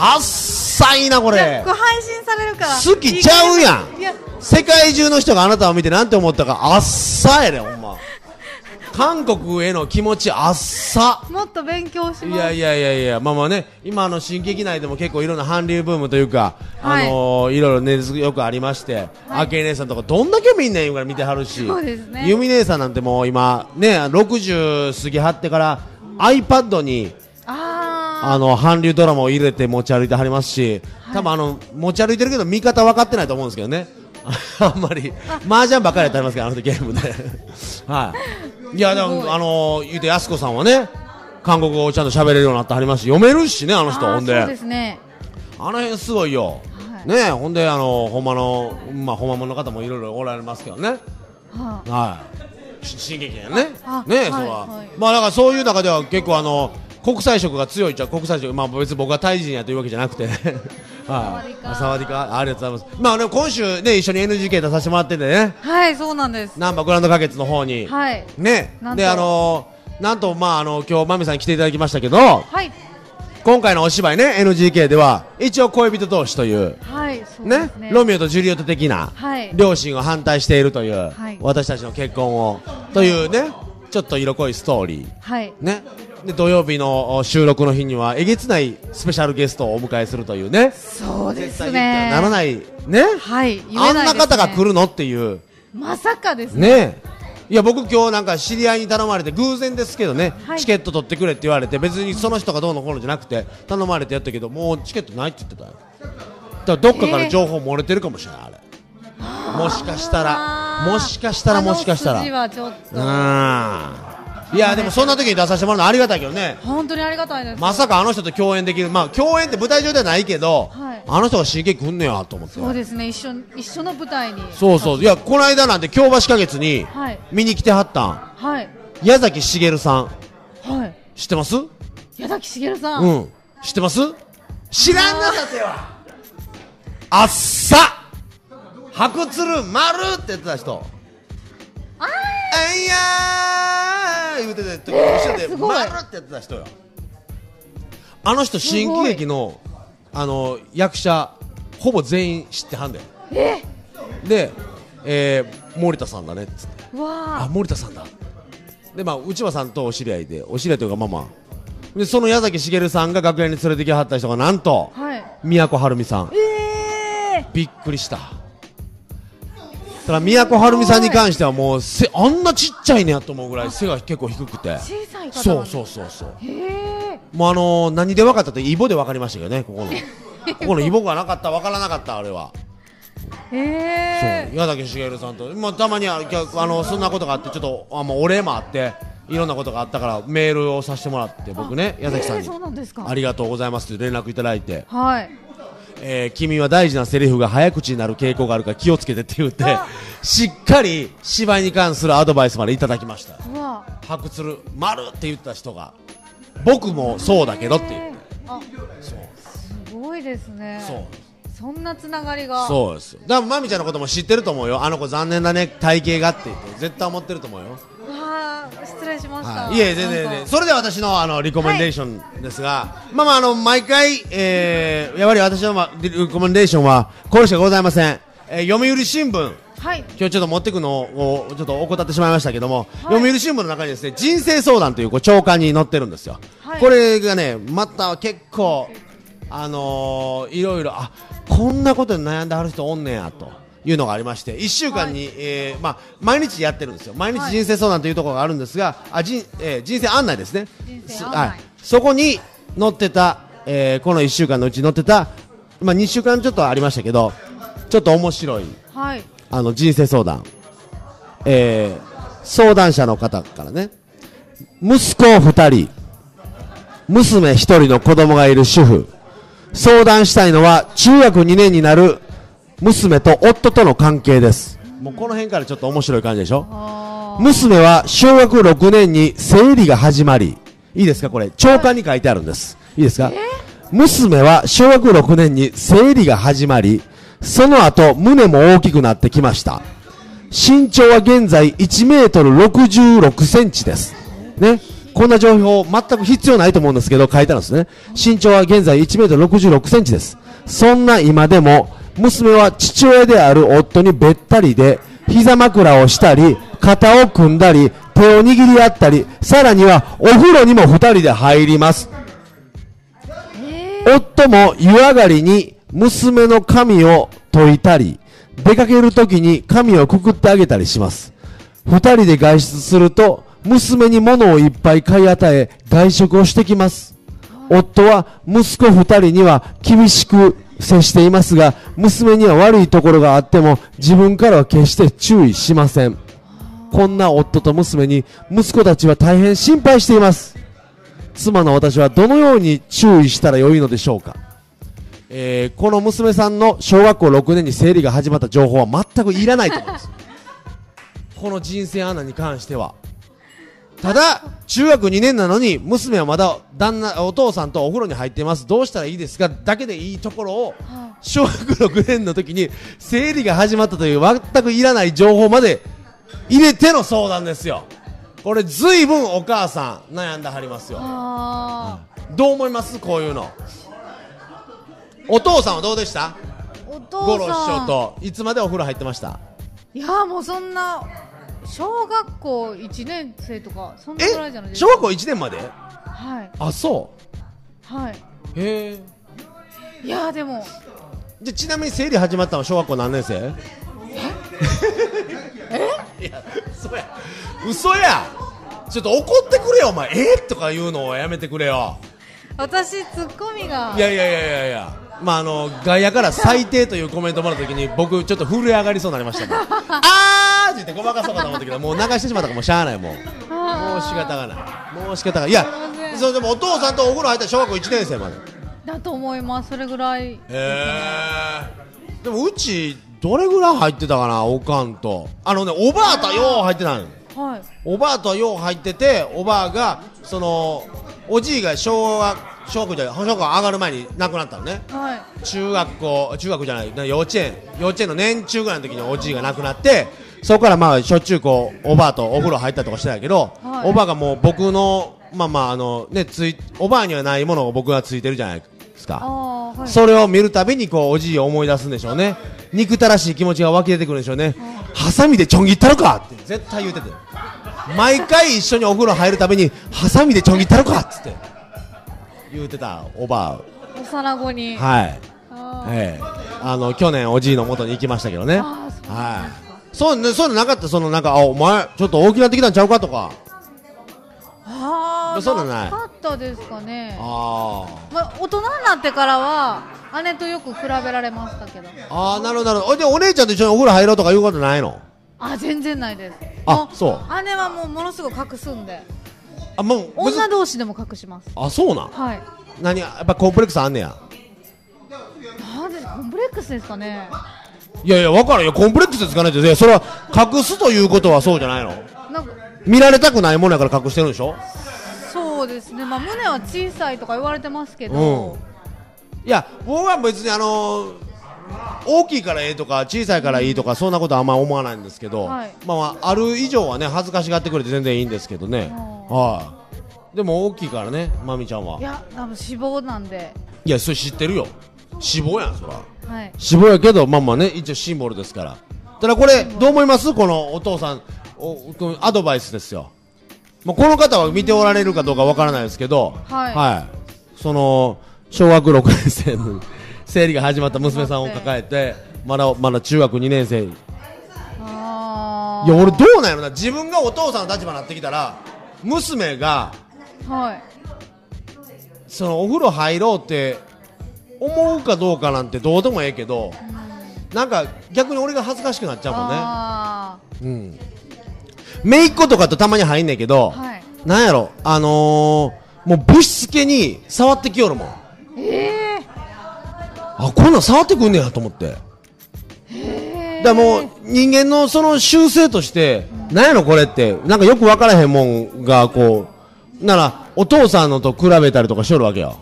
あっさいなこれ。これ配信されるから。好きちゃうや。んいや。世界中の人があなたを見てなんて思ったかあっさやでほんま。韓国への気持ちあっさ。もっと勉強します。いやいやいやいや、まあまあね、今あの新劇内でも結構いろんな韓流ブームというか、はい。あのー、いろいろね、よくありまして、はい。あけい姉さんとかどんだけみんな言うから見てはるし、そうですね。ゆみ姉さんなんてもう今、ね、60過ぎはってから iPad に、ああの、韓流ドラマを入れて持ち歩いてはりますし、多分あの、持ち歩いてるけど見方分かってないと思うんですけどね。あんまり、麻雀ばっかりやってありますけど、あの人ゲームで。はい。いや、でも、あの、言うて、やすこさんはね、韓国語をちゃんと喋れるようになってはりますし、読めるしね、あの人、ほんで。そうですねあの辺すごいよ。はいねほんで、あの、ほんまの、まあ、ほんまもんの方もいろいろおられますけどね。ははい。し新劇やねあ。ねはいそれははい。まあ、だからそういう中では結構あの、国際色が強いっちゃ国際色、まあ別に僕がタイ人やというわけじゃなくて、はい。サワディカサワディカありがとうございます。まあね、今週ね、一緒に NGK 出させてもらっててね、いはいそうなんです。ナンバーグランド花月の方に、はい。ね。なん、と。で、あのーなんと、まあ、あの、今日、まみさんに来ていただきましたけど、はい。今回のお芝居ね、NGK では、一応恋人同士という、はいそうでねすね。ロミオとジュリエット的な、はい。両親を反対しているという、はい。私たちの結婚を、というね、ちょっと色濃いストーリー。はい。ね。で、土曜日のお収録の日には、えげつないスペシャルゲストをお迎えするというね。そうですね。はならない、ね。はい言あんえな方が来るのっていう。まさかですね。ね。いや僕今日なんか知り合いに頼まれて偶然ですけどね、はい。チケット取ってくれって言われて別にその人がどうのこうのじゃなくて頼まれてやったけどもうチケットないって言ってたよ。だからどっかから情報漏れてるかもしれないあれ。もしかしたら。もしかしたらもしかしたら。はちょっと。うんいやでもそんな時に出させてもらうのありがたいけどね。本当にありがたいです。まさかあの人と共演できるまあ共演って舞台上ではないけど、はい。あの人が刺激くんねやと思って。そうですね。一緒一緒の舞台に。そうそう。いやこの間なんて京橋花月にはい。見に来てはったん。はい。矢崎茂さん。はい。知ってます？矢崎茂さん、うん。知ってます？知らんなさては。あっさ。白鶴丸って言ってた人。あいやー言うてて、後ろですごい。丸ってやってた人よ。あの人、新喜劇の、あの、役者、ほぼ全員知ってはんだよ。え？で、えー、森田さんだねっつって。あ。森田さんだ。でまあ内間さんとお知り合いでお知り合いというかまあまあ。でその矢崎茂さんが楽屋に連れてきはった人がなんとーはい。都はるみさん。えびっくりしたただ都はるみさんに関してはもう背あんなちっちゃいねやと思うぐらい背が結構低くて。ー、小さい方そううそうそう。そうもうあのー、何で分かったってイボで分かりましたけどねここの。ここのイボがなかった分からなかったあれは。へえ。そう。矢崎茂さんと、まあ、たまにはあのそんなことがあってちょっとあ、まあ、お礼もあっていろんなことがあったからメールをさせてもらって僕ね矢崎さんに。えーそうなんですか。ありがとうございますと連絡いただいて、はいえー君は大事なセリフが早口になる傾向があるから気をつけてって言ってあ。しっかり芝居に関するアドバイスまでいただきました。白鶴丸って言った人が僕もそうだけどって言って。へー。あそう。すごいですね。そうそんなつながりが。そうですよ。だからまみちゃんのことも知ってると思うよ。あの子残念だね。体型がって言って。絶対思ってると思うよ。あー失礼しました、はい、いえ、全然全然。それでは私のあのリコメンデーションですが、まあまああの毎回、えー、やはり私の、ま、リリコメンデーションはこれしかございません。えー、読売新聞。はい。今日ちょっと持ってくのをちょっと怠ってしまいましたけども、はい。読売新聞の中にですね人生相談というこう長官に載ってるんですよ、はい。これがねまた結構あのー、いろいろあこんなことで悩んではる人おんねやと。いうのがありまして1週間に、えーまあ、毎日やってるんですよ。毎日はい人生相談というところがあるんですが、あ人えー人生案内ですね。はい、そこに載ってた、えーこの1週間のうちに載ってた、まあ、2週間ちょっとありましたけどちょっと面白いはい。あの人生相談、えー相談者の方からね。息子2人。娘1人の子供がいる主婦相談したいのは中学2年になる娘と夫との関係です。もうこの辺からちょっと面白い感じでしょ？娘は小学6年に生理が始まり。いいですかこれ？長官に書いてあるんです。いいですか？娘は小学6年に生理が始まりその後胸も大きくなってきました。身長は現在1メートル66センチです。ね？こんな情報全く必要ないと思うんですけど書いてあるんですね。身長は現在1メートル66センチです。そんな今でも娘は父親である夫にべったりで膝枕をしたり肩を組んだり手を握り合ったりさらにはお風呂にも2人で入ります。えー。夫も湯上がりに娘の髪を解いたり出かけるときに髪をくくってあげたりします。二人で外出すると娘に物をいっぱい買い与え外食をしてきます。夫は息子二人には厳しく接していますが娘には悪いところがあっても自分からは決して注意しません。こんな夫と娘に息子たちは大変心配しています。妻の私はどのように注意したらよいのでしょうか、えーこの娘さんの小学校6年に生理が始まった情報は全くいらないと思います。この人生アナに関しては。ただ中学2年なのに娘はまだ旦那お父さんとお風呂に入ってます。どうしたらいいですか？だけでいいところをは小学6年の時に生理が始まったという全くいらない情報まで入れての相談ですよ。これずいぶんお母さん悩んではりますよ。あどう思います？こういうの。お父さんはどうでした？ーお五父郎師匠さんといつまでお風呂入ってました？いやもうそんな小学校1年生とかそんなぐらいじゃないですか。小学校1年まで？はい。あそはうへえ。いいやでも。じゃあちなみに生理始まったのは小学校何年生？え？いや嘘や。嘘や。ちょっと怒ってくれよお前。え？とか言うのをやめてくれよ。私ツッコミが。いやいやいやいやいや。まああの外野から最低というコメントもらった時に僕ちょっと震え上がりそうになりましたもん。あ ーって言ってごまかそうかと思ったけどもう流してしまったからもうしゃあないもうもう仕方がない。もう仕方がない。いやそうでもお父さんとお風呂入ったら小学校1年生まで。へだと思いますそれぐらい。えでもうちどれぐらい入ってたかなおかんと。あのねおばあとはよう入ってたのはい。おばあとはよう入ってておばあがそのおじいが小学小学じゃない小学校上がる前に亡くなったのね。はい。中学校中学じゃないな幼稚園。幼稚園の年中ぐらいの時におじいが亡くなってそこからまあしょっちゅうこうおばあとお風呂入ったりとかしてたけど、はい。おばあがもう僕のまあまああのねついおばあにはないものが僕がついてるじゃないですか。ああはい。それを見るたびにこうおじいを思い出すんでしょうね。憎たらしい気持ちが湧き出てくるんでしょうねハサミでちょん切ったのかって絶対言うてて。毎回一緒にお風呂入るたびにハサミでちょん切ったのかっつって。言うてたおば幼子に。あはい。ええ。あの去年おじいの元に行きましたけどね。はいそうねそういうのなかった？そのなんかあお前ちょっと大きなってきたんちゃうかとか。ああそういうのない。かったですかね。あまあ、大人になってからは姉とよく比べられましたけど。ーあーなるほどなるほど。おじゃあお姉ちゃんと一緒にお風呂入ろうとかいうことないの？あ全然ないです。もあそう。姉はもうものすごく隠すんで。あもう女同士でも隠します。あそうなん？はい。何やっぱコンプレックスあんねや？なんでコンプレックスですかねいやいや分からんよ。コンプレックスですかねって。いやそれは隠すということはそうじゃないの。なんか見られたくないものやから隠してるんでしょ？そうですね。まあ胸は小さいとか言われてますけど、うん。いや僕は別にあのー大きいからええとか小さいからいいとかそんなことはあんま思わないんですけど、はい。まあ、まあある以上はね恥ずかしがってくれて全然いいんですけどね。うん。はい。でも大きいからねまみちゃんは。いや多分脂肪なんで。いやそれ知ってるよ。脂肪やんそらはい。脂肪やけどまあまあね一応シンボルですから。ただこれどう思います？このお父さんおアドバイスですよ。もうこの方は見ておられるかどうかわからないですけど。はい。その小学6年生の 生理が始まった娘さんを抱えてまだまだ中学2年生。いや俺どうなんやろな。自分がお父さんの立場になってきたら娘がはい。そのお風呂入ろうって思うかどうかなんてどうでもええけどなんか逆に俺が恥ずかしくなっちゃうもんね。あうん。姪っ子とかとたまに入んねんけど、ーはい。なんやろあのー、もうぶしつけに触ってきよるもん。えあこんなん触ってくんねやと思って。えだもう人間のその習性として、なんやろこれって。なんかよく分からへんもんがこうならお父さんのと比べたりとかしよるわけよ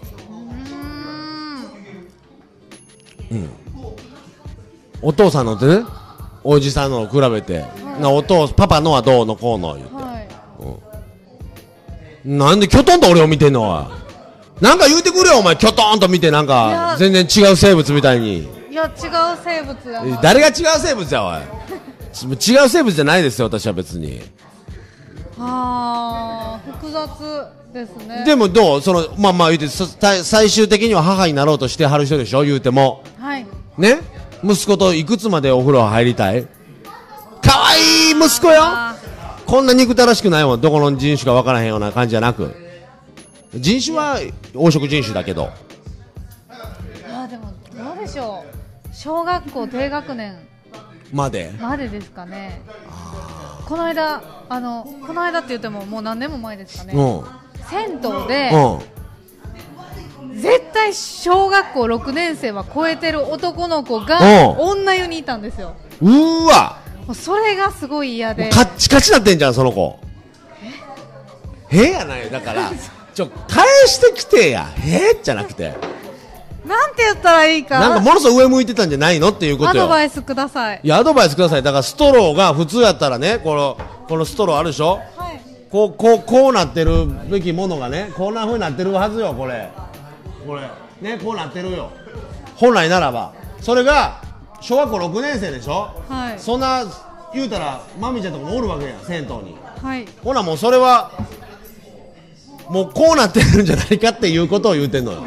お父さんのってねおじさんのを比べて、なお父パパのはどうのこうの言うて、はい。なんでキョトンと俺を見てんのおい。なんか言うてくれよお前。キョトンと見てなんいや。か全然違う生物みたいに。いや違う生物やな誰が違う生物やおい。ち 違う生物じゃないですよ私は別にあー複雑ですね。でもどうそのまあまあ言うてそ最最終的には母になろうとしてはる人でしょ言うても。はいね？息子といくつまでお風呂入りたい？可愛い息子よ。あこんな憎たらしくないもんどこの人種か分からへんような感じじゃなく。人種は黄色人種だけど。ーあーでもどうでしょう。小学校低学年まで？までですかね。この間あのこの間って言ってももう何年も前ですかね。うん。銭湯でうん。絶対小学校6年生は超えてる男の子うがん。女湯にいたんですよ。うーわ！もうそれがすごい嫌で。カッチカチなってんじゃんその子。え？やないだから。ちょ返してきてや。えじゃなくてなんて言ったらいいか。なんかものすごい上向いてたんじゃないのっていうこアとよ。ドバイスください。いやアドバイスください。だからストローが普通やったらねこのこのストローあるでしょ？はい。こうこうこうなってるべきものがねこんな風になってるはずよこれ。これ。ねこうなってるよ。本来ならば。それが小学校6年生でしょ、はい。そんな言うたらまみちゃんとかもおるわけやん銭湯に。はい。ほなもうそれはもうこうなってるんじゃないかっていうことを言うてんのよ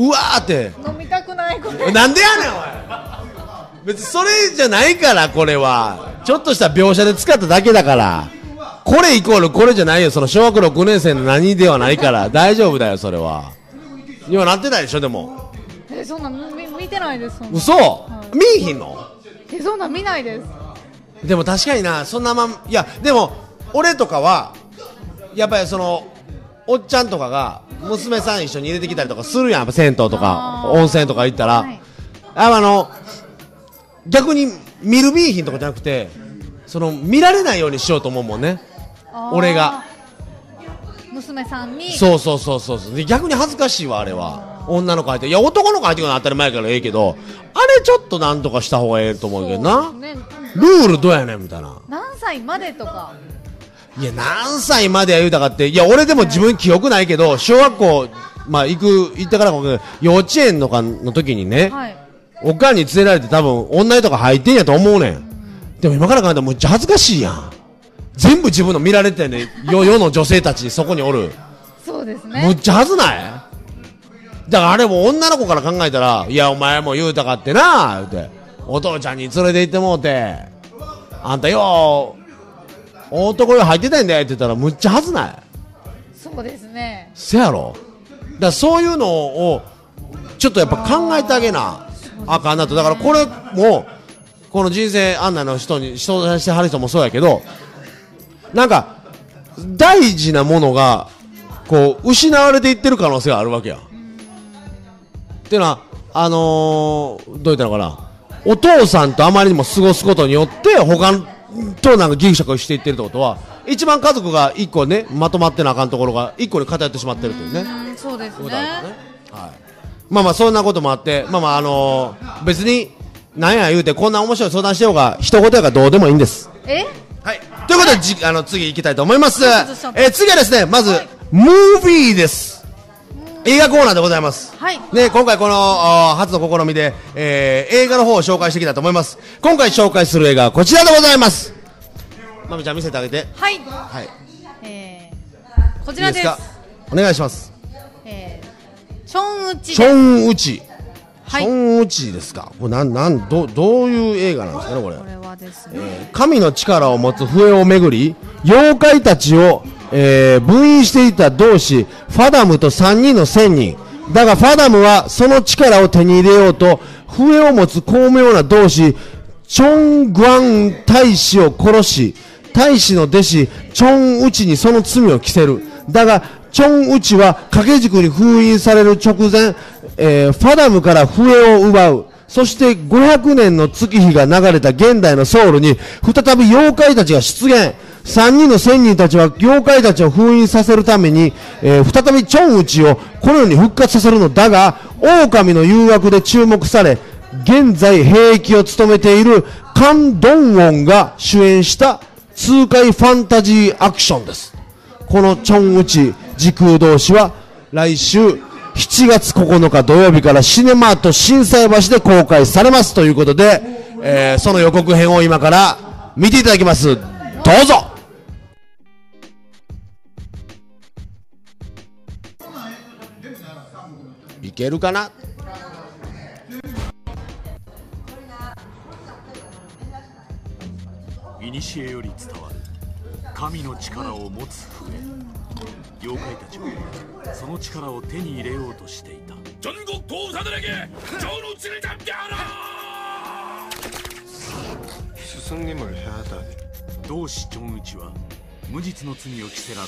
うわーって。ー飲みたくないこれ。なんでやねんおい。別にそれじゃないからこれは。ちょっとした描写で使っただけだから。これイコールこれじゃないよ。その小学6年生の何ではないから。大丈夫だよそれは。今なってないでしょでも。えそんなん見見てないですそんな。ん嘘、い。見えひんの？えそんなん見ないです。でも確かになそんなまんいやでも俺とかはやっぱりそのおっちゃんとかが娘さん一緒に入れてきたりとかするやんやっぱ銭湯とか温泉とか行ったら、はい。ああの逆に見る見えひんとかじゃなくてその見られないようにしようと思うもんね。俺が。娘さんに。そうそうそうそう逆に恥ずかしいわあれは。女の子入って。いや男の子入ってくるのは当たり前やからええけどあれちょっとなんとかした方がええと思うけどな。ね。ルールどうやねんみたいな。何歳までとかいや何歳までは言うたかっていや俺でも自分記憶ないけど小学校まあ行く行ったから幼稚園とかの時にね、はい。おかんに連れられて多分女湯とか入ってんやと思うねん、でも今から考えたらむっちゃ恥ずかしいやん。全部自分の見られてんね世世の女性たちそこにおる。そうですむっねちゃ恥ずない？だからあれも女の子から考えたらいやお前も言うたかってな言うて。お父ちゃんに連れて行ってもうて。あんたよう男湯入ってたんだよって言ったらむっちゃ恥ずない。そうですね。せやろ。だそういうのをちょっとやっぱ考えてあげなあかんなと。だからこれもこの人生案内の人に人としてはる人もそうやけどなんか大事なものがこう失われていってる可能性があるわけや。っていうのはあのー、どう言ったのかな。お父さんとあまりにも過ごすことによって他となんかギクシャクしていってるってことは一番家族が一個ねまとまってなあかんところが一個に偏ってしまってるというね。うんそうですね。ねはい、まあまあそんなこともあってまあまああのー、別になんや言うてこんな面白い相談してようが一言やからどうでもいいんです。え？はい。ということでじあの次行きたいと思います、えー次はですねまず、はい。ムービーです映画コーナーでございます。はい。ね、今回この初の試みで、えー映画の方を紹介していきたいと思います。今回紹介する映画はこちらでございます。まみちゃん見せてあげて。はい。はい。えーこちらです。いいですか？お願いします。えーションウチチョンウチ。はい。チョンウチですか？これなん、なん、ど、どういう映画なんですかね、これ。これはですね、えー神の力を持つ笛をめぐり、妖怪たちを、えー分員していた同志、ファダムと3人の仙人。だがファダムはその力を手に入れようと、笛を持つ巧妙な同志、チョン・グアン大使を殺し、大使の弟子、チョン・ウチにその罪を着せる。だが、チョン・ウチは掛け軸に封印される直前、えーファダムから笛を奪う。そして500年の月日が流れた現代のソウルに、再び妖怪たちが出現。3人の仙人たちは妖怪たちを封印させるために、えー再びチョンウチをこの世に復活させるのだが、狼の誘惑で注目され、現在兵役を務めているカン・ドンウォンが主演した痛快ファンタジーアクションです。このチョンウチ時空同士は来週7月9日土曜日からシネマート心斎橋で公開されますということで、えーその予告編を今から見ていただきます。どうぞけるかな古より伝わる神の力を持つ笛妖怪たちはその力を手に入れようとしていた 전국 도사들에게 전우치를 잡게 하라! 스승님을 해야 하다니 同志チョンウチは無実の罪を着せられ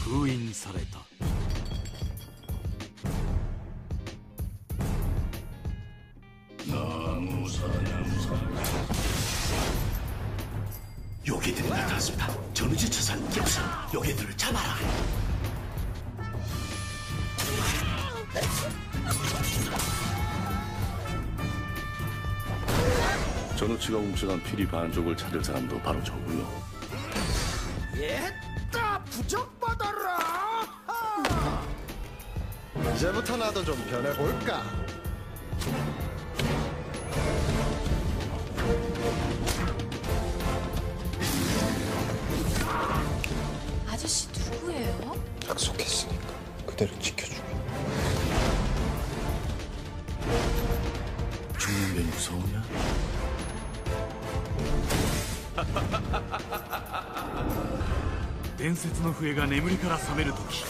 封印された 훔쳐간 피리 반쪽을 찾을 사람도 바로 저고요. 얘따 부적받아라 이제부터 나도 좀 변해볼까 아저씨 누구예요? 약속했으니까 伝説の笛が眠りから覚める時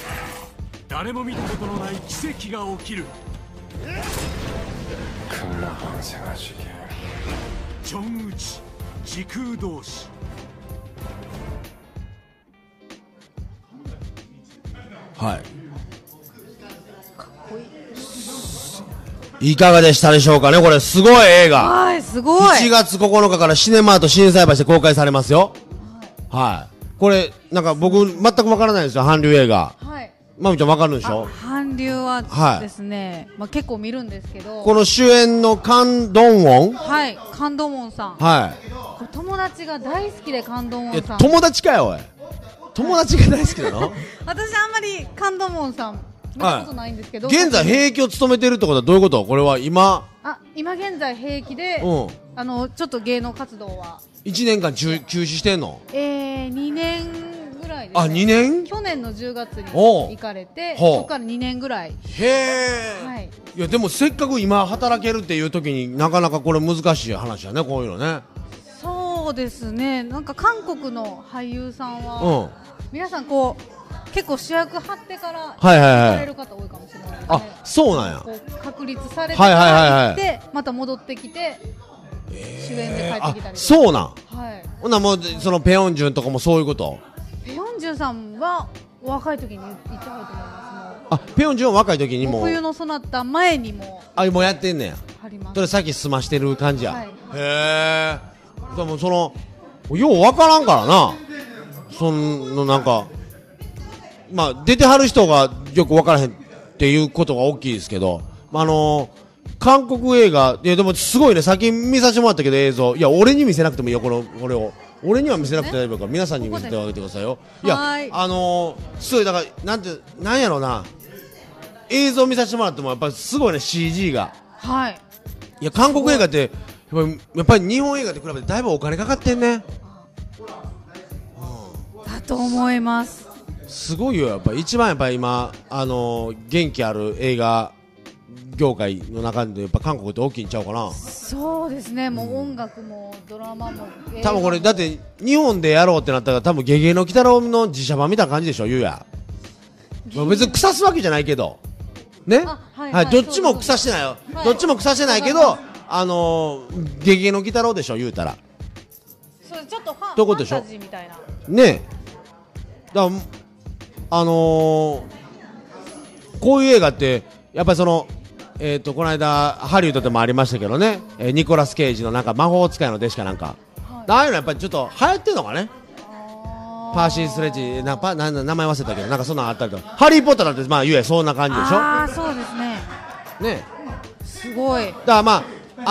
誰も見たことのない奇跡が起きる。ジョンウチ時空同士。はい。いかがでしたでしょうかねこれ。すごい映画。はいすごい。1月9日からシネマート心斎橋で公開されますよ。はい。これ、なんか僕、全くわからないんですよ、韓流映画。はい。まみちゃんわかるんでしあょ韓流ははいですね、まあ、結構見るんですけど。この主演のカン・ドンウォンはいカンドモンさん。はこれ友達が大好きでカンドモい。え、ンさん友達かよ、おい。友達が大好きなの？私あんまりカンドモンさん見たことないんですけど、現在兵役を務めてるってことはどういうこと？これは今、あ今現在兵役で、うん。あのちょっと芸能活動は。1年間中休止してんの？えー、2年ぐらいです、あ、2年？去年の10月におう。行かれてほう。そこから2年ぐらい。へえ。はい。いや、でもせっかく今働けるっていう時になかなかこれ難しい話やね、こういうのね。そうですね。なんか韓国の俳優さんうん。は、は皆さんこう結構主役張ってからいはい行かれはい。る方多いかもしれないね、あ、そうなんや。確立されてはいはいはいはいまた戻ってきて、主演で帰ってきたりそうなん？はいほんならもう、そのペヨンジュンとかもそういうこと？ペヨンジュンさんはお若い時に行ってはると思いまあ、ペヨンジュンは若い時にすも冬のそなた前にもあ、もうやってんねや。それさっき済ましてる感じや。はいへえ。でもその、ようわからんからな。その、なんか、まあ、出てはる人がよくわからへんっていうことが大きいですけど、あの韓国映画、いやでもすごいね、先見させてもらったけど映像、いや、俺に見せなくてもいいよ、この、これを。俺には見せなくて大丈夫だから、皆さんに見せてあげてくださいよ。いや、はいあのー、すごい、だから、なんて、なんやろうな、映像見させてもらっても、やっぱりすごいね、CG が。はいいや、韓国映画って、やっぱりやっぱり日本映画と比べてだいぶお金かかってんね。だと思いますすごいよやっぱ一番やっぱ今あのー元気ある映画業界の中でやっぱ韓国って大きいんちゃうかな。そうですね。もう音楽もドラマも多分これだって日本でやろうってなったら多分ゲゲの鬼太郎の自社版みたいな感じでしょゆうやまあ別に腐すわけじゃないけど。ね？あはいはい、はいどっちも腐してないよ、はい。どっちも腐してないけどあのー、ゲゲの鬼太郎でしょ言うたら。それちょっとファンどういうことでしょ？ファンタジーみたいな。ねえ。だからあのー、こういう映画ってやっぱりそのえっ、とこの間ハリウッドでもありましたけどね、えーニコラス・ケイジのなんか魔法使いの弟子かなんか、ああいうのやっぱりちょっと流行ってんのかね。パーシー・スレッジなパなな名前忘れたけどなんかそんなんあったりとハリー・ポッターなんてまあ言えそんな感じでしょ？ああそうですね。ね。すごい。だからまあ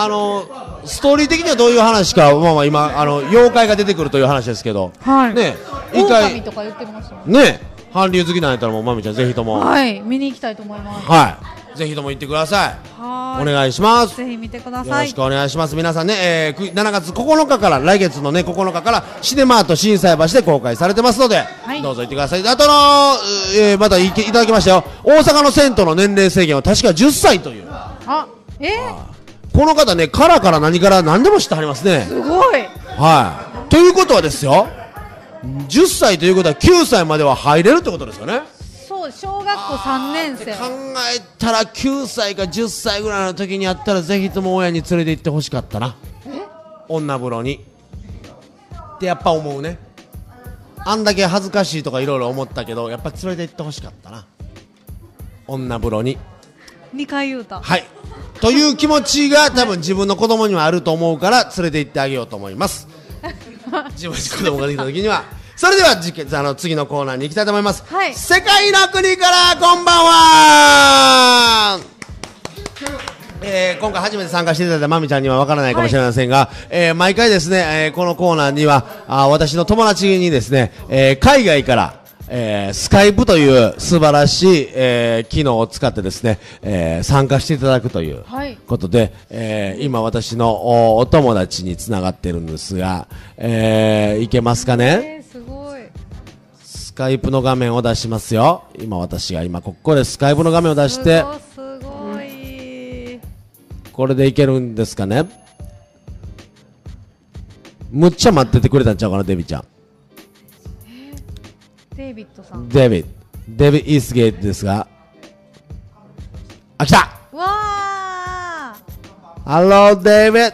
あのーストーリー的にはどういう話か、まあまあ今、あの、妖怪が出てくるという話ですけど、はい。ね、一回狼、とか言ってましたもんね、韓流好きなんやったらもう、まみちゃんぜひとも、はい、はい見に行きたいと思いますぜひとも行ってください。はお願いします。ぜひ見てくだよさいろしくお願いします。皆さんね、えーく7月9日から、来月のね、9日から、シネマート心斎橋で公開されてますので、いどうぞ行ってください。あとの、えーまたいけいただきましたよ。大阪の銭湯の年齢制限は確か10歳という。あえこの方ね、カラから何から何でも知ってはりますね。すごいはい。ということはですよ、10歳ということは9歳までは入れるってことですよね。そう小学校3年生。考えたら9歳か10歳ぐらいの時にやったらぜひとも親に連れて行ってほしかったな。女風呂に。ってやっぱ思うね。あんだけ恥ずかしいとかいろいろ思ったけどやっぱ連れて行ってほしかったな。女風呂に。2回言うた。はい。という気持ちが多分自分の子供にはあると思うから連れて行ってあげようと思います 自分に子供ができた時にはそれでは次あの次のコーナーに行きたいと思います、はい。世界の国からこんばんは。えー今回初めて参加していただいたまみちゃんにはわからないかもしれませんが、えー毎回ですね、えーこのコーナーにはあー私の友達にですね、えー海外からえースカイプという素晴らしい、えー機能を使ってですね、えー参加していただくというはい。ことで、えー今私のおお友達につながってるんですが、えーいけますかね？えー、すごい。スカイプの画面を出しますよ。今私が今ここでスカイプの画面を出してすごい。すごいこれでいけるんですかね？むっちゃ待っててくれたんちゃうかなデビちゃんデイビッドさんデビデビイースゲートですがあ来たわあ Hello, David.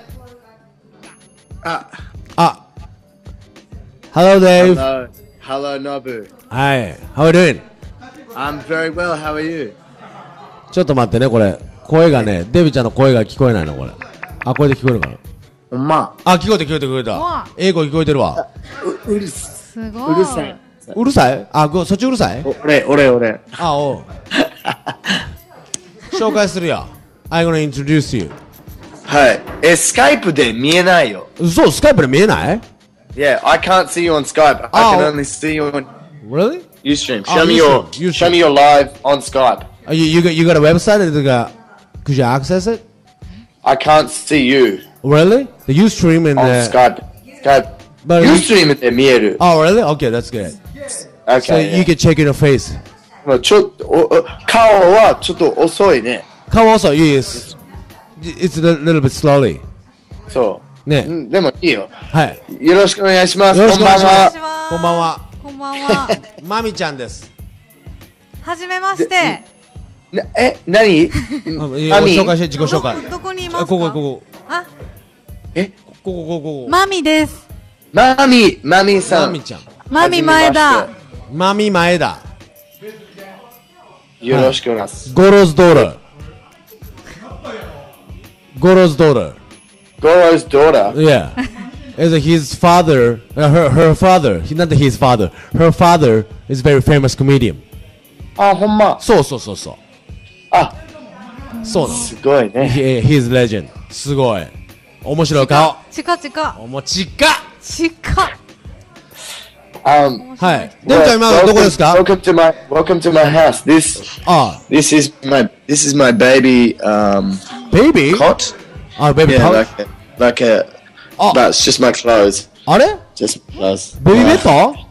あ、あ、Hello, Dave. Hello. Hello, Nobu. Hi. How are you doing? I'm very well. How are you? ちょっと待ってね、これ。声がね、デビちゃんの声が聞こえないの、これ。あ、これで聞こえるかなほんま。あ、聞こえた聞こえた聞こえたわ。英語聞こえてるわ。う、うるす。すごいうるさい。うるさいあ、ごそっちうるさいお俺、俺、俺。あ、おう。紹介するよ。I'm gonna introduce you. はい。え、スカイプで見えないよ。そう、スカイプで見えない Yeah, I can't see you on Skype. I Oh. can only see you on Really? Ustream. Oh, Show me your, Ustream, Ustream. show me your live on Skype. Uh, you, you, got, you got a website that you got, could you access it? I can't see you Really? The Ustream and on the... Skype. Skype. But- Ustream で見える。 Oh, really? Okay, that's good. So Okay. you can check your face. まあちょっと、おお顔はちょっと遅いね。Come also, yes. It's a little bit slowly. そう。ねうんでもいいよ。はい。よろしくお願いします。よろしくお願いしますこんばんは。こんばんは。こんばんは まみちゃんです。はじめましてなえ、何？うんいやマミ？紹介して、自己紹介。どどこにいますか？あここ、ここ。あ？え、ここ、ここ、ここ。マミですマミ、マミさん。まみちゃん。マミ前田まみ前田。よろしくお願いします。ゴロズドーラー。ゴロズドーラー。Goro's daughter. Yeah. As his father, uh, her, her father, he, not his father, her father is very famous comedian. あ、ほんま。そうそうそうそう。あ、そうなの。すごいね。He, he's legend. すごい。面白い顔。チカチカおもちか。チカ Um, はい。デブちゃん今どこですか Welcome to my welcome to my house. This あ this is my this is my baby um あ、ベイビー cot. あ、ベイビー Yeah, カ like a, like a Oh. but it's just my clothes. あれ Just my clothes. ベイビーベッド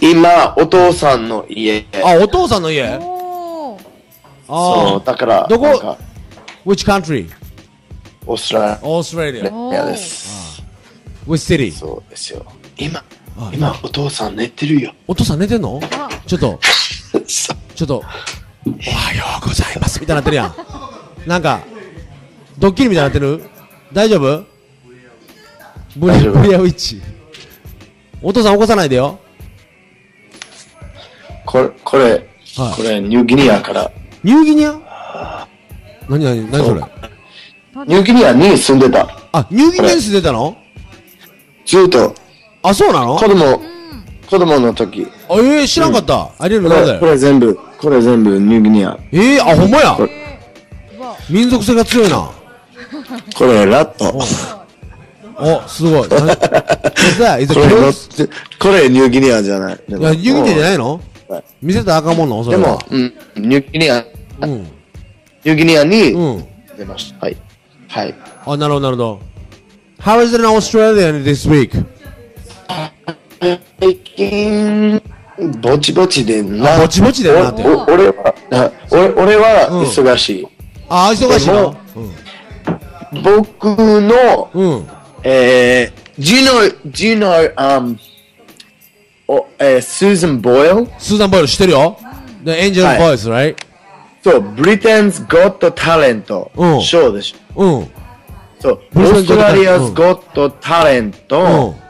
今、お父さんの家。あ、お父さんの家おーそう、ああ。だから、どこなんか Which country? オーストラオーストラリア。リアです。 Which city? そうですよ。今、あ 今、お父さん寝てるよ。お父さん寝てんの？あ。ちょっと、ちょっと、おはようございます。みたいになってるやん。なんか、ドッキリみたいになってる？大丈夫？ブリ大丈夫。ブリアウィッチ。お父さん起こさないでよ。これ、これ、はい。これ、ニューギニアから。ニューギニア？何何何それ？ニューギニアに住んでた。あ、ニューギニアに住んでたの？ずっと、あ、そうなの？子供、子供の時。あ、えー、知らんかった。ありえるこれ、こなんだよ。れ全部、これ全部ニューギニア。えー、あ、ほんまや？こ。民族性が強いな。これ、ラット。お、すごい。これこれニューギニアじゃない。いいや、ニューギニアじゃないの？はい見せたらあかんもんのそれはでも、うん、ニューギニア、うん。ニューギニアにうん。出ました。はい。はい。あ、なるほど、なるほど。How is it in Australia this week? 最近、ぼちぼちでな。あぼちぼちでなっておお俺は、あ俺俺はうん忙しい。あ、忙しいの僕の、うん。うん。えー、do you know, do you know, um, お、えー、Susan Boyle? スーザン・ボイル知ってるよ ?The Angel はい Voice, right? そう、Britain's Got Talent うんショーでしょ。うん。そう、オ Britain's ーストラリア Got ズ Got Talent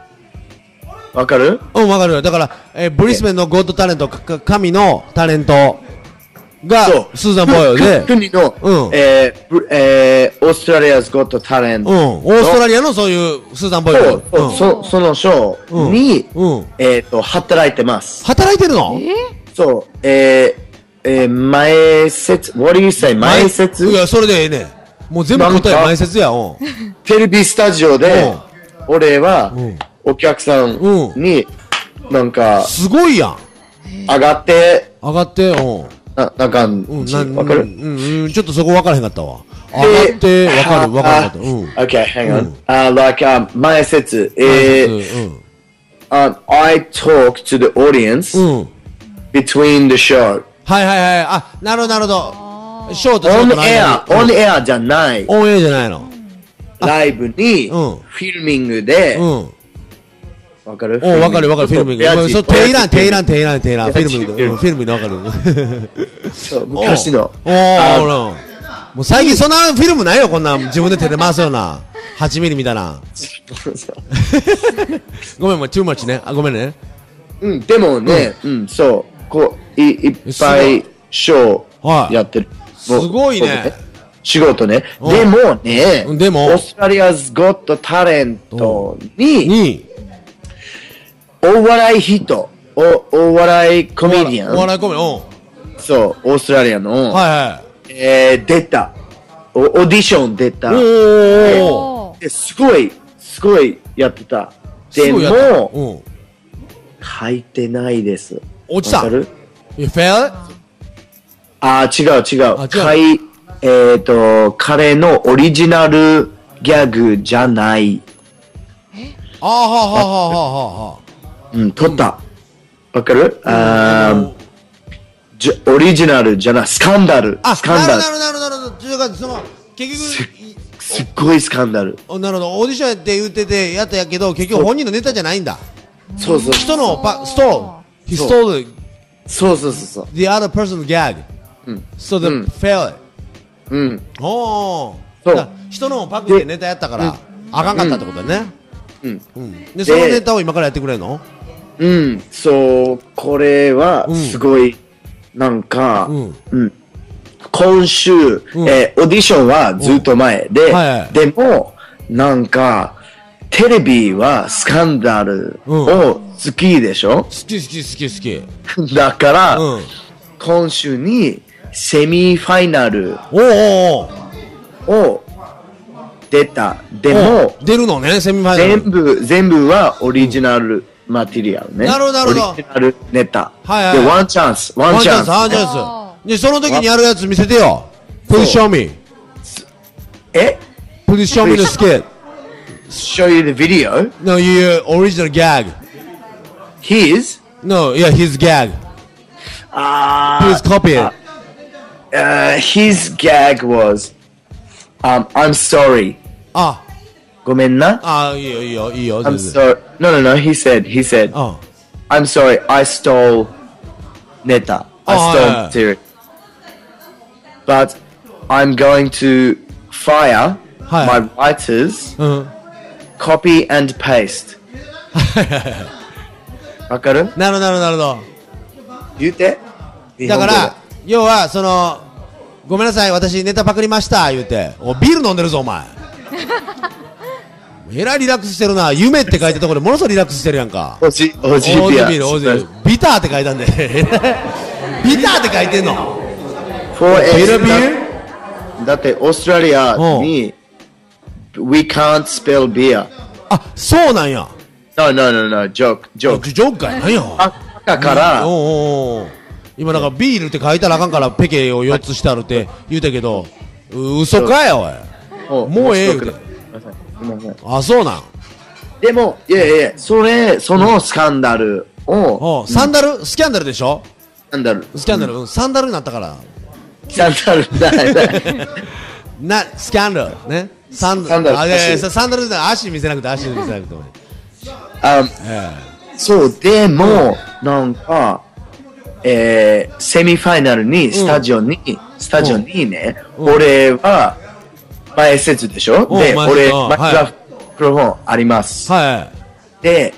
わかる？うん。うん、わかるよ。だから、えーブリスベンのゴッドタレント、かか神のタレントが。スーザン・ボイルで、国の、うんえーブえー、オーストラリアズ Got Talent うん。オーストラリアのそういうスーザン・ボイル。そうそうそそのショーに、うん。うん。えっ、と、働いてます。働いてるの？そう、えー、えー、前説、what do you say? 前説？いや、それでええねん。もう全部答え前説や。うん。テレビスタジオで、俺はうん、お客さんに、なんか、すごいやん。上がって、上がって、うん。な、なんか、うん、なんわかる？うん、うん、ちょっとそこ分からへんかったわ。上がって、分かる、分からへんかった。うん。Okay, hang う on. ん Uh, like, um, 前説、えー、うん。um, I talk to the audience うん。between the show. はいはいはい。あ、なるほど、なるほど。ショート、ショートの間 air, に on air じゃない。オンエアじゃないの。ライブに、うんフィルミングで、うん。わかる？お分かる分かる、フィルム親父そう、手いらん、手いらん、親父手いらん、手いらん、フィルム親父うんフィルムで分かる。そう昔の。おー、ほら。もう最近そんなフィルムないよ、こんなん。自分で手で回すような。8ミリみたいな。ごめん、もう、too much ね。あ、ごめんね。うん、でもね、うん、そう、こう、いいっぱいいショはいーやってる。すごいね僕仕事ね。うんでもね、うんでもオーストラリアズゴットタレントに、に、お笑い人、おお笑いコメディアン、お笑いコメディそう、オーストラリアの、うん。はいはい。えー、出た。おオーディション出た。おーおーすごい、すごいやってた。ですごいやったも、うん。書いてないです。落ちた？わかる？You fail? あー、違う違う。かい、えっ、と、彼のオリジナルギャグじゃない。あーはあはあはあはあはうん、取った。わかる？あ。じゃオリジナルじゃない、スカンダル。あ、スカンダル。なるなるなるほど。というか、その、結局、いすっごいスカンダル。おなるほど、オーディションやって言ってて、やったやけど、結局本人のネタじゃないんだ。そうそう。人のパ、ストール。He そう stole そうそうそうそう。the other person's gag. うん。So the うん fail it. うん。おー。そう人のをパクってネタやったから、あかんかったってことだね。うん。うん。で、そのネタを今からやってくれるの？うん。そう、これはうん、すごい、なんか、うん。うん。今週、んえーオーディションはずっと前で、はいはいでも、なんか、テレビはスカンダルを好きでしょ、好き好き好き好き。だから、うん。今週にセミファイナルを出た。でも、出るのね、セミファイナル。全部、全部はオリジナルマテリアルね。なるほどなるほどオリジナルネタ。はいはいで、ワンチャンス、ワンチャンス。ワンチャンス、ワンチャンス。で、その時にやるやつ見せてよ。Please show me. え Please show me the skit. show you the video. No, your original gag. His? No, yeah, his gag. Ah, Please copy it. uh, his gag was, um, I'm sorry. あ、 ごめんな。あ、いいよ、いいよ、いいよ。 I'm 全然 sorry. No, no, no. He said, he said, あ I'm sorry. I stole neta. I Oh, stole yeah. material. But I'm going to fire Hi. my writers, うん。 copy and paste. わかるなるほど、なるほど、なるほど。言うて。だから、要は、その、ごめんなさい、私ネタパクりました、言うて。お、ビール飲んでるぞ、お前。 えらいリラックスしてるな。夢って書いたところでものすごいリラックスしてるやんか。おじ、おじビア。ズビール、オーズビール。ビターって書いたんで。ビターって書いてんの。ビールビールだって、オーストラリアに、We can't spell beer. あ、そうなんや。No, no, no, no, joke, ジョ joke. ジョークかいなんや。赤から、今なんかビールって書いたらあかんからペケを4つしてあるって言うたけど、う嘘かよ、おい。もうええよ面白くないすいません。あ、そうなん？でも、いやいやそれ、そのスキャンダルを、おうサンダル？スキャンダルでしょ？スキャンダル、スキャンダル、うんサンダルになったから。スキャンダル。ないなスキャンダル。ね？サンサンダル。あいやいや足。サンダルじゃない。足見せなくて、足見せなくてもいい。あえそう、でも、なんか、えー、セミファイナルに、スタジオに、スタジオにね、俺は、前説でしょ？うんで、俺、マイクラフトフォンあります。えはで、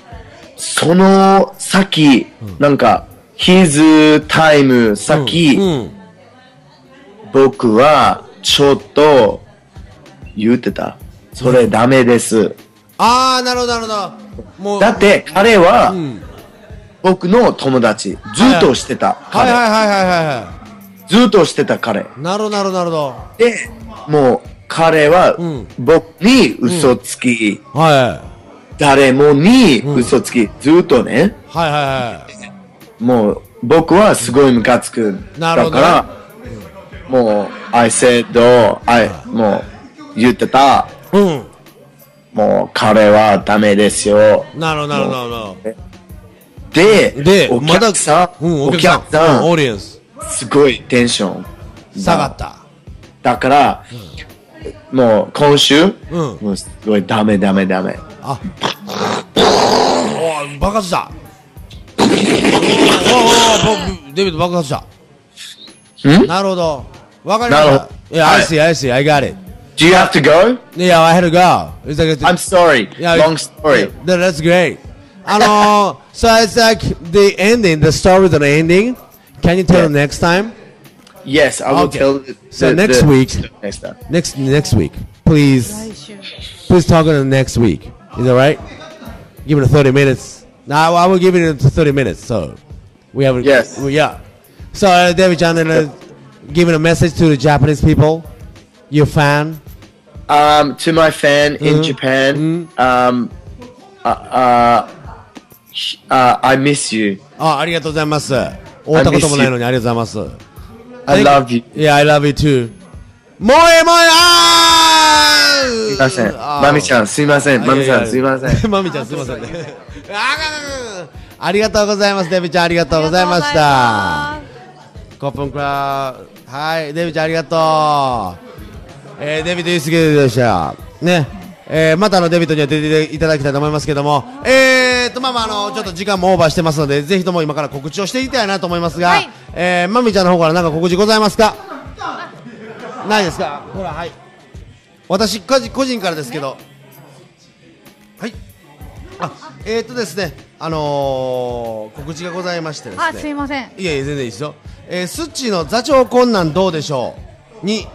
その先、なんか、his time い。先、うんうん僕は、ちょっと、言ってた。それダメです。あー、なるほど、なるほど。だって、彼は、うん。僕の友達、ずっとしてた。彼はいはいはいはいはいはずっとしてた彼。い。なるほど、なるほど、なるほど。で、もう、彼はうん、僕に嘘つき、はい。誰もに嘘つき、ずっとね、はいはいはい。もう、僕はすごいムカつく。だから、もう、I said, I, もう、言ってた、うん。もう、彼はダメですよ。なるほど、なるほど、で、ど。で、お客さん、うん、おお客さん、うんオーディエンス、ん、すごいテンション。下がった。だから、もう今週、うん、もうすごいダメダメダメあお爆発したおおデビット爆発したんなるほどわかりました I see, I see, I got it. Do you have to go? Yeah, I had to go. It's like, I'm sorry. Yeah, Long story. Yeah, that's great. So it's like the ending, the story the ending. Can you tell yeah. next time? Yes, I will Okay. tell the, So the- next the- week. Next time. Next next week, please. 来週 Please talk on the next week. Is that right? Give it 30 minutes. Now I will give it 30 minutes. So we have. Yes. we- yeah. So uh, David John, uh, giving a message to the Japanese people, your fan. Um, to my fan in Mhm. Japan, um, uh, uh, sh- uh, I miss you. あ、ありがとうございます。会ったこともないのにありがとうございます。 I love you. Yeah, I love you too. もうええもうええあーすいません。あーマミちゃん、すいません。マミさん、すいません。マミちゃんすいませんね。ありがとうございます。デビちゃんありがとうございました。コップンクラはい、デビちゃんありがとう。えー、デビッド・ユースケでした。ね。えー、またあのデビットには出ていただきたいと思いますけども、えーと、まあまあ、あの、ちょっと時間もオーバーしてますので、ぜひとも今から告知をしていきたいなと思いますが、はいえー、まみちゃんの方から何か告知ございますか？ないですか？ほら、はい。私、個人からですけど、はい。あ、えーとですね、あのー、告知がございましてですね。あすいませんいやいや、全然いいですよ。えー、スッチーの座長困難どうでしょう？に、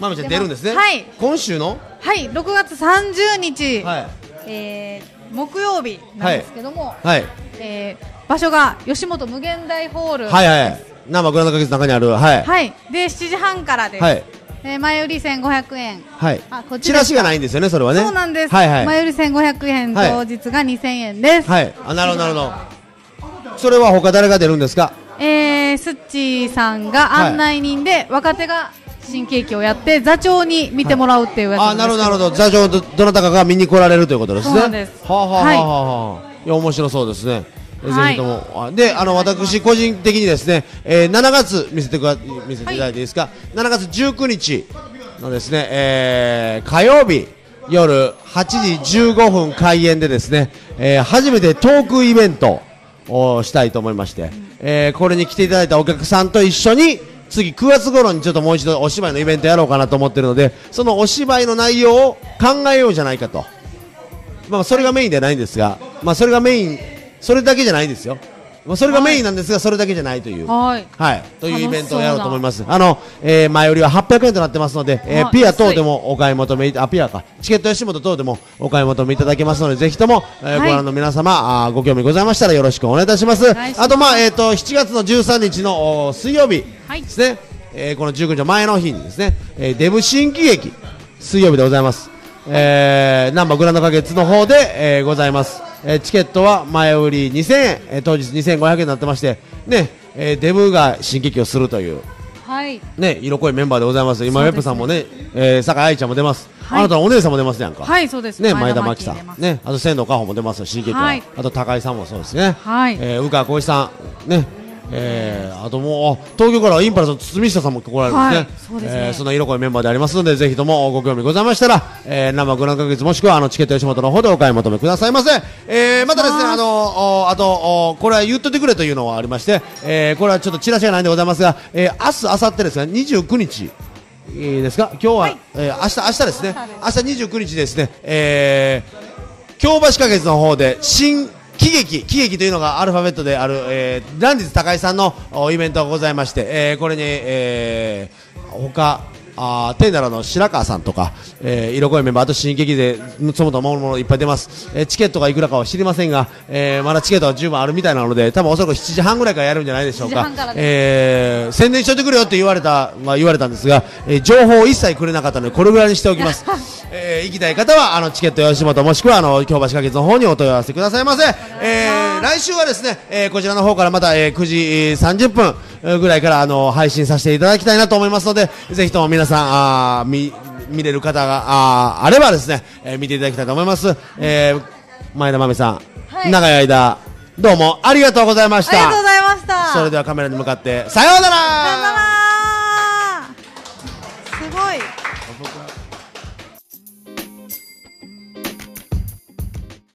まみちゃん出るんですね。はい今週の？はい6月30日、はい。えー木曜日なんですけども、はい。えー場所が吉本無限大ホールはいはい。生グランド花月の中にある、はい。はいで7時半からです、はい。えー前売り1500円はいあこっ。ちチラシがないんですよね、それはね。そうなんです、はいはい。前売り1500円、はい当日が2000円です、はい。あ、なるほど、なるほど。それは他誰が出るんですか？えー、スッチーさんが案内人で、若手が新喜劇をやって座長に見てもらうっていうやつあ、なるほど、なるほど。ど。座長ど、どなたかが見に来られるということですね。そうなんです。はあ、はあはあはい。や、面白そうですね。はい。ぜひとも、あで、あの、私個人的にですね、えー、7月見せてくだ、見せていただいていいですか、7月19日のですね、えー、火曜日、夜8時15分開演でですね、えー、初めてトークイベントをしたいと思いまして、えー、これに来ていただいたお客さんと一緒に、次9月頃にちょっともう一度お芝居のイベントやろうかなと思ってるので、そのお芝居の内容を考えようじゃないかと。まあ、それがメインではないんですが、まあ、それがメイン、それだけじゃないんですよ。まあ、それがメインなんですが、それだけじゃないという。はいはい、というイベントをやろうと思います。あの、えー前売りは800円となってますので、えーあピア等でもお買い求めい、あ、ピアか、チケット吉本等でもお買い求めいただけますので、ぜひとも、えーはいご覧の皆様、あーご興味ございましたらよろしくお願いいたします。あと、まあ、えっ、と、7月の13日のお水曜日はいですね、えーこの19日の前の日にですね、えーデブ新喜劇、水曜日でございます。えー、ナンバーグランド花月の方で、えーございます。えーチケットは前売り2000円、えー当日2500円になってまして、ね、えーデブが新劇をするという、はいね、色濃いメンバーでございます。今、ウェップさんもね、えー、酒井愛ちゃんも出ます。はいあなたのお姉さんも出ますやんか。はいそうですね、前前田田真紀さん。ね、あと仙道果歩も出ますよ、新劇は。はいあと高井さんもそうですね。はいえー、宇川浩一さん。ね。えー、あともう、東京からはインパルスの堤下さんも来られるんですね。はいそうですねえーそんな色濃いメンバーでありますので、ぜひともご興味ございましたら、えー、生グランド花月もしくは、あの、チケット吉本の方でお買い求めくださいませ。えー、またですね、あの、おあと、おこれは言っといてくれというのはありまして、えー、これはちょっとチラシがないんでございますが、えー、明日、明後日ですね、29日、いいですか？今日は、えー、明日、明日ですね。明日29日ですね。えー、京橋花月の方で、新喜劇、喜劇というのがアルファベットである、えー、ランディズ高井さんのイベントがございまして、えー、これに、えー、他、あーテンダラの白川さんとか、えー、色濃いメンバー、あと新劇で、その他もろもろいっぱい出ます。えー、チケットがいくらかは知りませんが、えー、まだチケットは十分あるみたいなので、多分おそらく7時半ぐらいからやるんじゃないでしょう7時か半かえー、宣伝しといてくれよって言われた、まあ言われたんですが、えー、情報を一切くれなかったので、これぐらいにしておきます。えー、行きたい方は、あの、チケット吉本もしくは、あの、京橋花月の方にお問い合わせくださいませ。えー、来週はですね、えー、こちらの方からまた、えー、9時えー30分えーぐらいから、あの、配信させていただきたいなと思いますので、ぜひとも皆さん、あー見、見れる方が、あーあればですね、えー見ていただきたいと思います。えー、前田真美さん、はい長い間、どうもありがとうございました。ありがとうございましたそれではカメラに向かって、さようなら